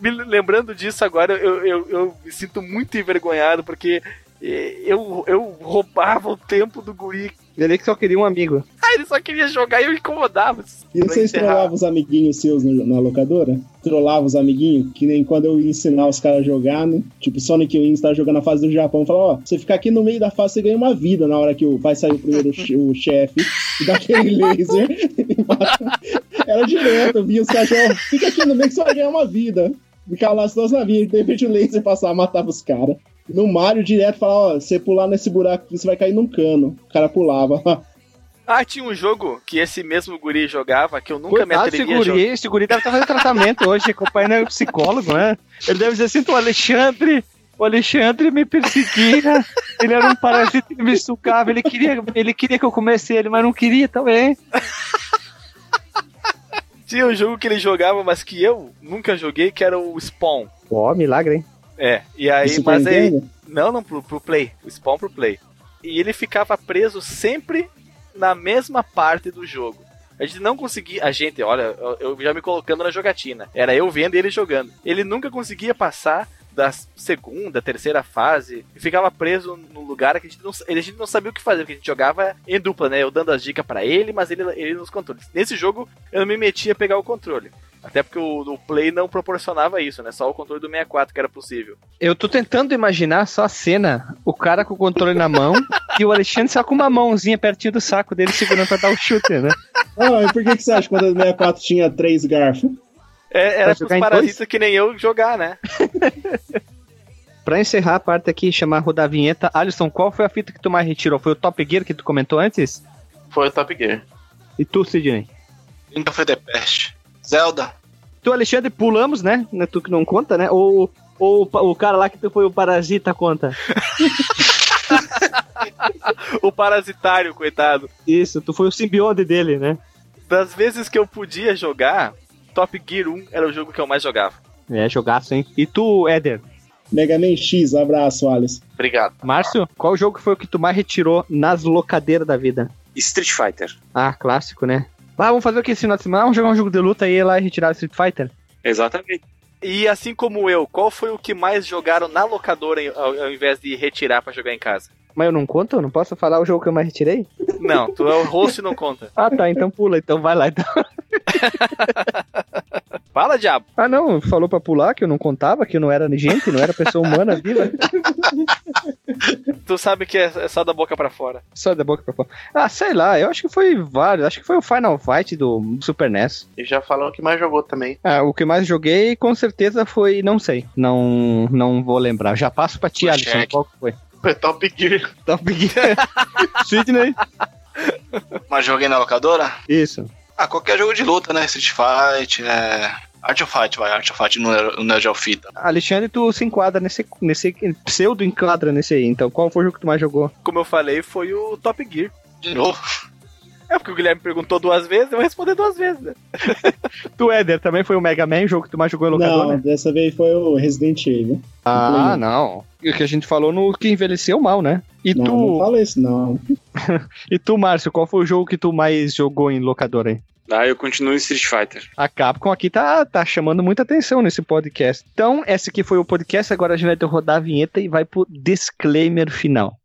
Me lembrando disso agora, eu, eu, eu me sinto muito envergonhado porque eu, eu roubava o tempo do guri. Ele que só queria um amigo. Ah, ele só queria jogar e eu incomodava. E vocês trollavam os amiguinhos seus na locadora? Trollavam os amiguinhos? Que nem quando eu ia ensinar os caras a jogar, né? Tipo, Sonic Wings tá jogando a fase do Japão. Fala, ó, você ficar aqui no meio da fase, você ganha uma vida na hora que o- vai sair o primeiro o chefe e dá aquele laser. e mata. Era direto, eu via os caras ó, fica aqui no meio que você vai ganhar uma vida. Ficava lá os dois navios, de repente o laser passava, matava os caras. No Mario, direto, falava, ó, você pular nesse buraco aqui, você vai cair num cano. O cara pulava. Ah, tinha um jogo que esse mesmo guri jogava, que eu nunca me Coitado desse atrevi a jogar. guri, esse guri deve estar fazendo tratamento hoje, acompanhando o psicólogo, né? Ele deve dizer assim, o Alexandre, o Alexandre me perseguia, ele era um parasita que me sucava, ele queria, ele queria que eu comesse ele, mas não queria também. Tinha um jogo que ele jogava, mas que eu nunca joguei, que era o Spawn. Ó, milagre, hein? É, e aí, mas aí. Não, não, pro, pro Play. O Spawn pro Play. E ele ficava preso sempre na mesma parte do jogo. A gente não conseguia. A gente, olha, eu- já me colocando na jogatina. Era eu vendo e ele jogando. Ele nunca conseguia passar da segunda, terceira fase e ficava preso no lugar que a gente não, a gente não sabia o que fazer, porque a gente jogava em dupla, né? Eu dando as dicas pra ele, mas ele, ele nos controles. Nesse jogo eu não me metia a pegar o controle. Até porque o, o Play não proporcionava isso, né? Só o controle do 64 que era possível. Eu tô tentando imaginar só a cena, o cara com o controle na mão e o Alexandre só com uma mãozinha pertinho do saco dele segurando pra dar o chute, né? Ah, e por que, que você acha que quando o 64 tinha três garfos? É, Pra era pros parasitas que nem eu jogar, né? Pra encerrar a parte aqui, chamar rodar a vinheta, Alisson, qual foi a fita que tu mais retirou? Foi o Top Gear que tu comentou antes? Foi o Top Gear. E tu, Sidney? Nunca foi The Pest. Zelda. Tu, Alexandre, pulamos, né? É Tu que não conta, né? Ou, ou o cara lá que tu foi o parasita conta? O parasitário, coitado. Isso, tu foi o simbionte dele, né? Das vezes que eu podia jogar, Top Gear 1 era o jogo que eu mais jogava. É, jogaço, hein? E tu, Éder? Mega Man X, abraço, Alice. Obrigado. Márcio, qual jogo foi o que tu mais retirou nas locadeiras da vida? Street Fighter. Ah, clássico, né? Ah, vamos fazer o que esse final de semana? Vamos jogar um jogo de luta aí lá e retirar o Street Fighter? Exatamente. E assim como eu, qual foi o que mais jogaram na locadora ao, ao invés de retirar pra jogar em casa? Mas eu não conto? Eu não posso falar o jogo que eu mais retirei? Não, tu é o host e não conta. Ah, tá, então pula, então vai lá. Então. Fala, diabo. Ah, não, falou pra pular que eu não contava, que eu não era gente, não era pessoa humana viva. Tu sabe que é, é só da boca pra fora. Só da boca pra fora. Ah, sei lá, eu acho que foi vários. Acho que foi o Final Fight do Super NES. E já falou que mais jogou também. Ah, o que mais joguei com certeza foi, não sei, não não vou lembrar. Já passo pra ti, Alisson, qual que foi? Foi Top Gear. Top Gear. Sidney? Mas joguei na locadora? Isso. Ah, qualquer jogo de luta, né? Street Fight, é... Art of Fight, vai. Art of Fight no, no Neo Geo Fita. Alexandre, tu se enquadra nesse, nesse pseudo enquadra nesse aí. Então, qual foi o jogo que tu mais jogou? Como eu falei, foi o Top Gear. De novo. É porque o Guilherme perguntou duas vezes, eu vou responder duas vezes, né? Tu, Éder, também foi o Mega Man, o jogo que tu mais jogou em locadora? Não, dessa vez foi o Resident Evil. Ah, não. E o que a gente falou no que envelheceu mal, né? E Não, tu, não fala isso, não. e tu, Márcio, qual foi o jogo que tu mais jogou em locadora aí? Ah, eu continuo em Street Fighter. A Capcom aqui tá, tá chamando muita atenção nesse podcast. Então, esse aqui foi o podcast, agora a gente vai rodar a vinheta e vai pro disclaimer final.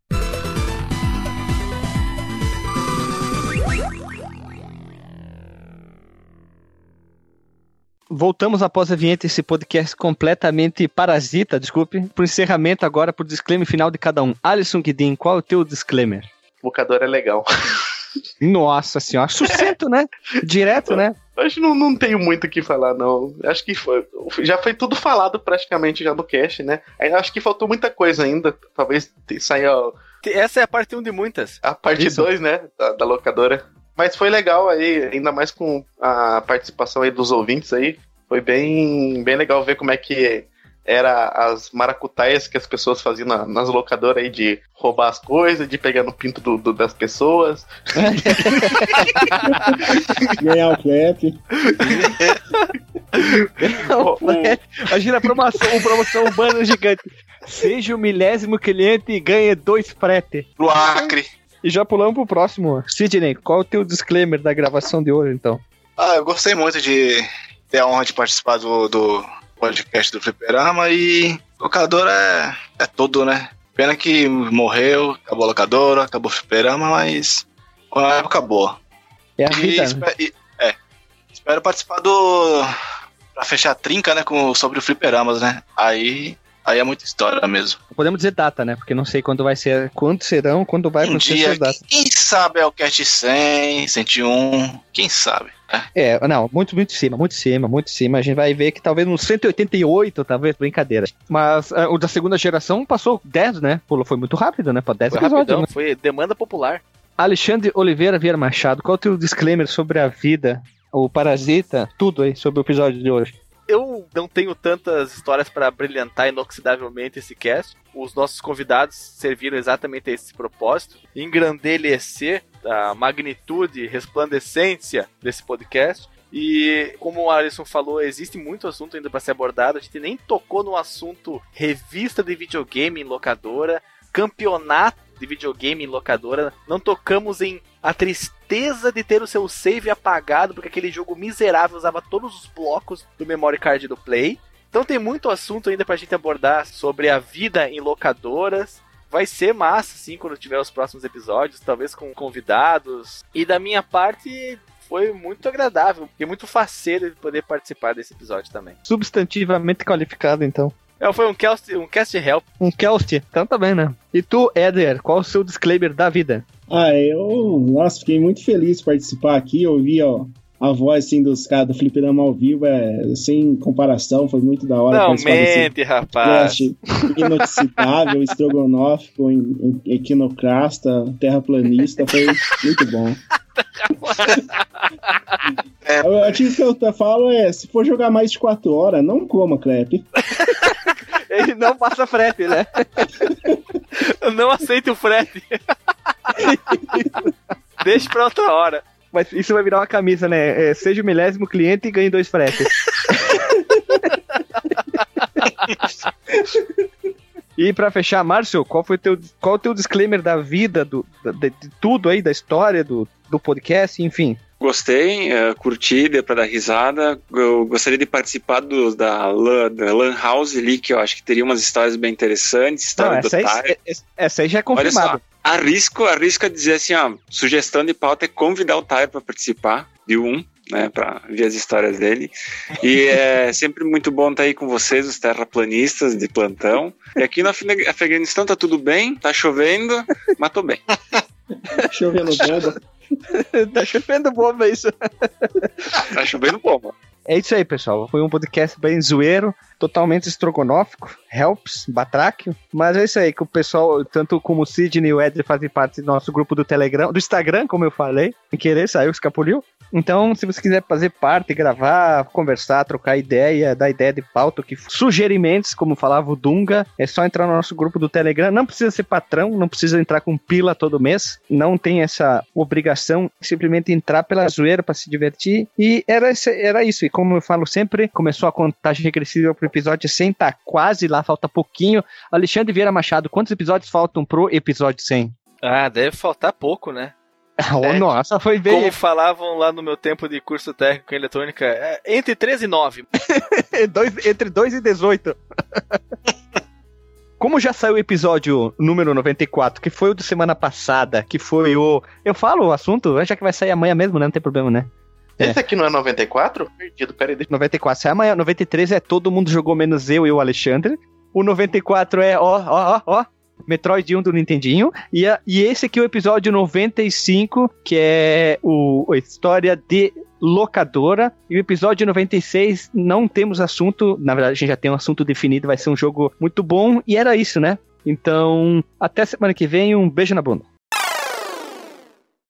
Voltamos após a vinheta esse podcast completamente parasita, desculpe, pro encerramento agora, pro disclaimer final de cada um. Alisson Guidin, qual é o teu disclaimer? Locadora é legal. Nossa senhora, sucinto, né? Direto, né? Acho que não, não tenho muito o que falar, não. Acho que foi, já foi tudo falado praticamente já no cast, né? Aí Acho que faltou muita coisa ainda. Talvez saia Essa é a parte 1 de muitas. a parte Isso. 2, né? Da, da locadora. Mas foi legal aí, ainda mais com a participação aí dos ouvintes aí. Foi bem, bem legal ver como é que era as maracutaias que as pessoas faziam na- nas locadoras aí de roubar as coisas, de pegar no pinto do- do- das pessoas. Ganhar o flap. Imagina a promoção, promoção urbana gigante. Seja o milésimo cliente e ganhe dois frete. Pro Acre. E já pulamos pro próximo. Sidney, qual é o teu disclaimer da gravação de hoje, então? Ah, eu gostei muito de ter a honra de participar do, do podcast do Fliperama e locadora é, é tudo, né? Pena que morreu, acabou a locadora, acabou o Fliperama, mas uma época boa. É a E, vida. né? espe- e- é, espero participar do. pra fechar a trinca, né? Com, sobre o Fliperamas, né? Aí, aí é muita história mesmo. Podemos dizer data, né? Porque não sei quando vai ser, quando serão, quando vai um acontecer dia, essas datas. quem sabe é o Cast 100, 101, quem sabe? né? É, não, muito, muito em cima, muito em cima, muito em cima. A gente vai ver que talvez uns 188, talvez, brincadeira. Mas ah, o da segunda geração passou 10, né? Pulou, foi muito rápido, né? Pra 10 Foi episódios, rapidão, né? foi demanda popular. Alexandre Oliveira Vieira Machado, qual é o teu disclaimer sobre a vida, o parasita, tudo aí sobre o episódio de hoje? Eu não tenho tantas histórias para brilhantar inoxidavelmente esse cast. Os nossos convidados serviram exatamente a esse propósito, engrandecer a magnitude, resplandecência desse podcast. E como o Alisson falou, existe muito assunto ainda para ser abordado. A gente nem tocou no assunto revista de videogame em locadora, campeonato de videogame em locadora. Não tocamos em a tristeza de ter o seu save apagado porque aquele jogo miserável usava todos os blocos do memory card do Play. Então tem muito assunto ainda pra gente abordar sobre a vida em locadoras. Vai ser massa, sim, quando tiver os próximos episódios, talvez com convidados. E da minha parte, foi muito agradável e muito faceiro de poder participar desse episódio também. Substantivamente qualificado, então. É, foi um cast, um cast help. Um cast, então tá bem, né? E tu, Éder, qual o seu disclaimer da vida? Ah, eu, nossa, fiquei muito feliz de participar aqui, ouvir, ó, a voz assim dos caras do Fliperama ao vivo é sem comparação, foi muito da hora. Não mente, rapaz. Inoxidável, estrogonófico, equinocrasta, terraplanista, foi muito bom. é, o que eu falo é: se for jogar mais de 4 horas, não coma crepe. Ele não passa frete, né? não aceita o frete. Deixa pra outra hora. Mas isso vai virar uma camisa, né? É, seja o milésimo cliente e ganhe dois fretes. e para fechar, Márcio, qual foi teu, qual o teu disclaimer da vida, do, de, de tudo aí, da história do, do podcast, enfim? Gostei, uh, curti, deu pra dar risada. Eu gostaria de participar do, da, Lan, da Lan House ali, que eu acho que teria umas histórias bem interessantes. Não, essa, aí, essa aí já é confirmada. Arrisco, arrisco a dizer assim, ó, sugestão de pauta é convidar o Tyler para participar de um, né, para ver as histórias dele. E é sempre muito bom estar aí com vocês, os terraplanistas de plantão. E aqui no Afeganistão tá tudo bem, tá chovendo, mas tô bem. Chovendo bomba. tá chovendo bomba isso. tá chovendo bomba. É isso aí, pessoal. Foi um podcast bem zoeiro, totalmente estrogonófico, helps, batráquio. Mas é isso aí, que o pessoal, tanto como o Sidney e o Ed fazem parte do nosso grupo do Telegram, do Instagram, como eu falei, em querer saiu, escapuliu. Então, se você quiser fazer parte, gravar, conversar, trocar ideia, dar ideia de pauta, que sugerimentos, como falava o Dunga, é só entrar no nosso grupo do Telegram. Não precisa ser patrão, não precisa entrar com pila todo mês, não tem essa obrigação, simplesmente entrar pela zoeira para se divertir. E era, era isso. E como eu falo sempre, começou a contagem regressiva pro episódio 100, tá quase lá, falta pouquinho. Alexandre Vieira Machado, quantos episódios faltam pro episódio 100? Ah, deve faltar pouco, né? Oh, é, nossa, foi bem. Como falavam lá no meu tempo de curso técnico em eletrônica, é entre 13 e 9. dois, entre 2 e 18. Como já saiu o episódio número 94, que foi o de semana passada, que foi o. Eu falo o assunto, já que vai sair amanhã mesmo, né? Não tem problema, né? Esse é. aqui não é 94? Perdido, peraí. Deixa... 94 sai amanhã. 93 é todo mundo jogou menos eu e o Alexandre. O 94 é, ó, ó, ó, ó. Metroid 1 do Nintendinho. E, a, e esse aqui é o episódio 95, que é o, a história de locadora. E o episódio 96 não temos assunto. Na verdade, a gente já tem um assunto definido. Vai ser um jogo muito bom. E era isso, né? Então, até semana que vem. Um beijo na bunda.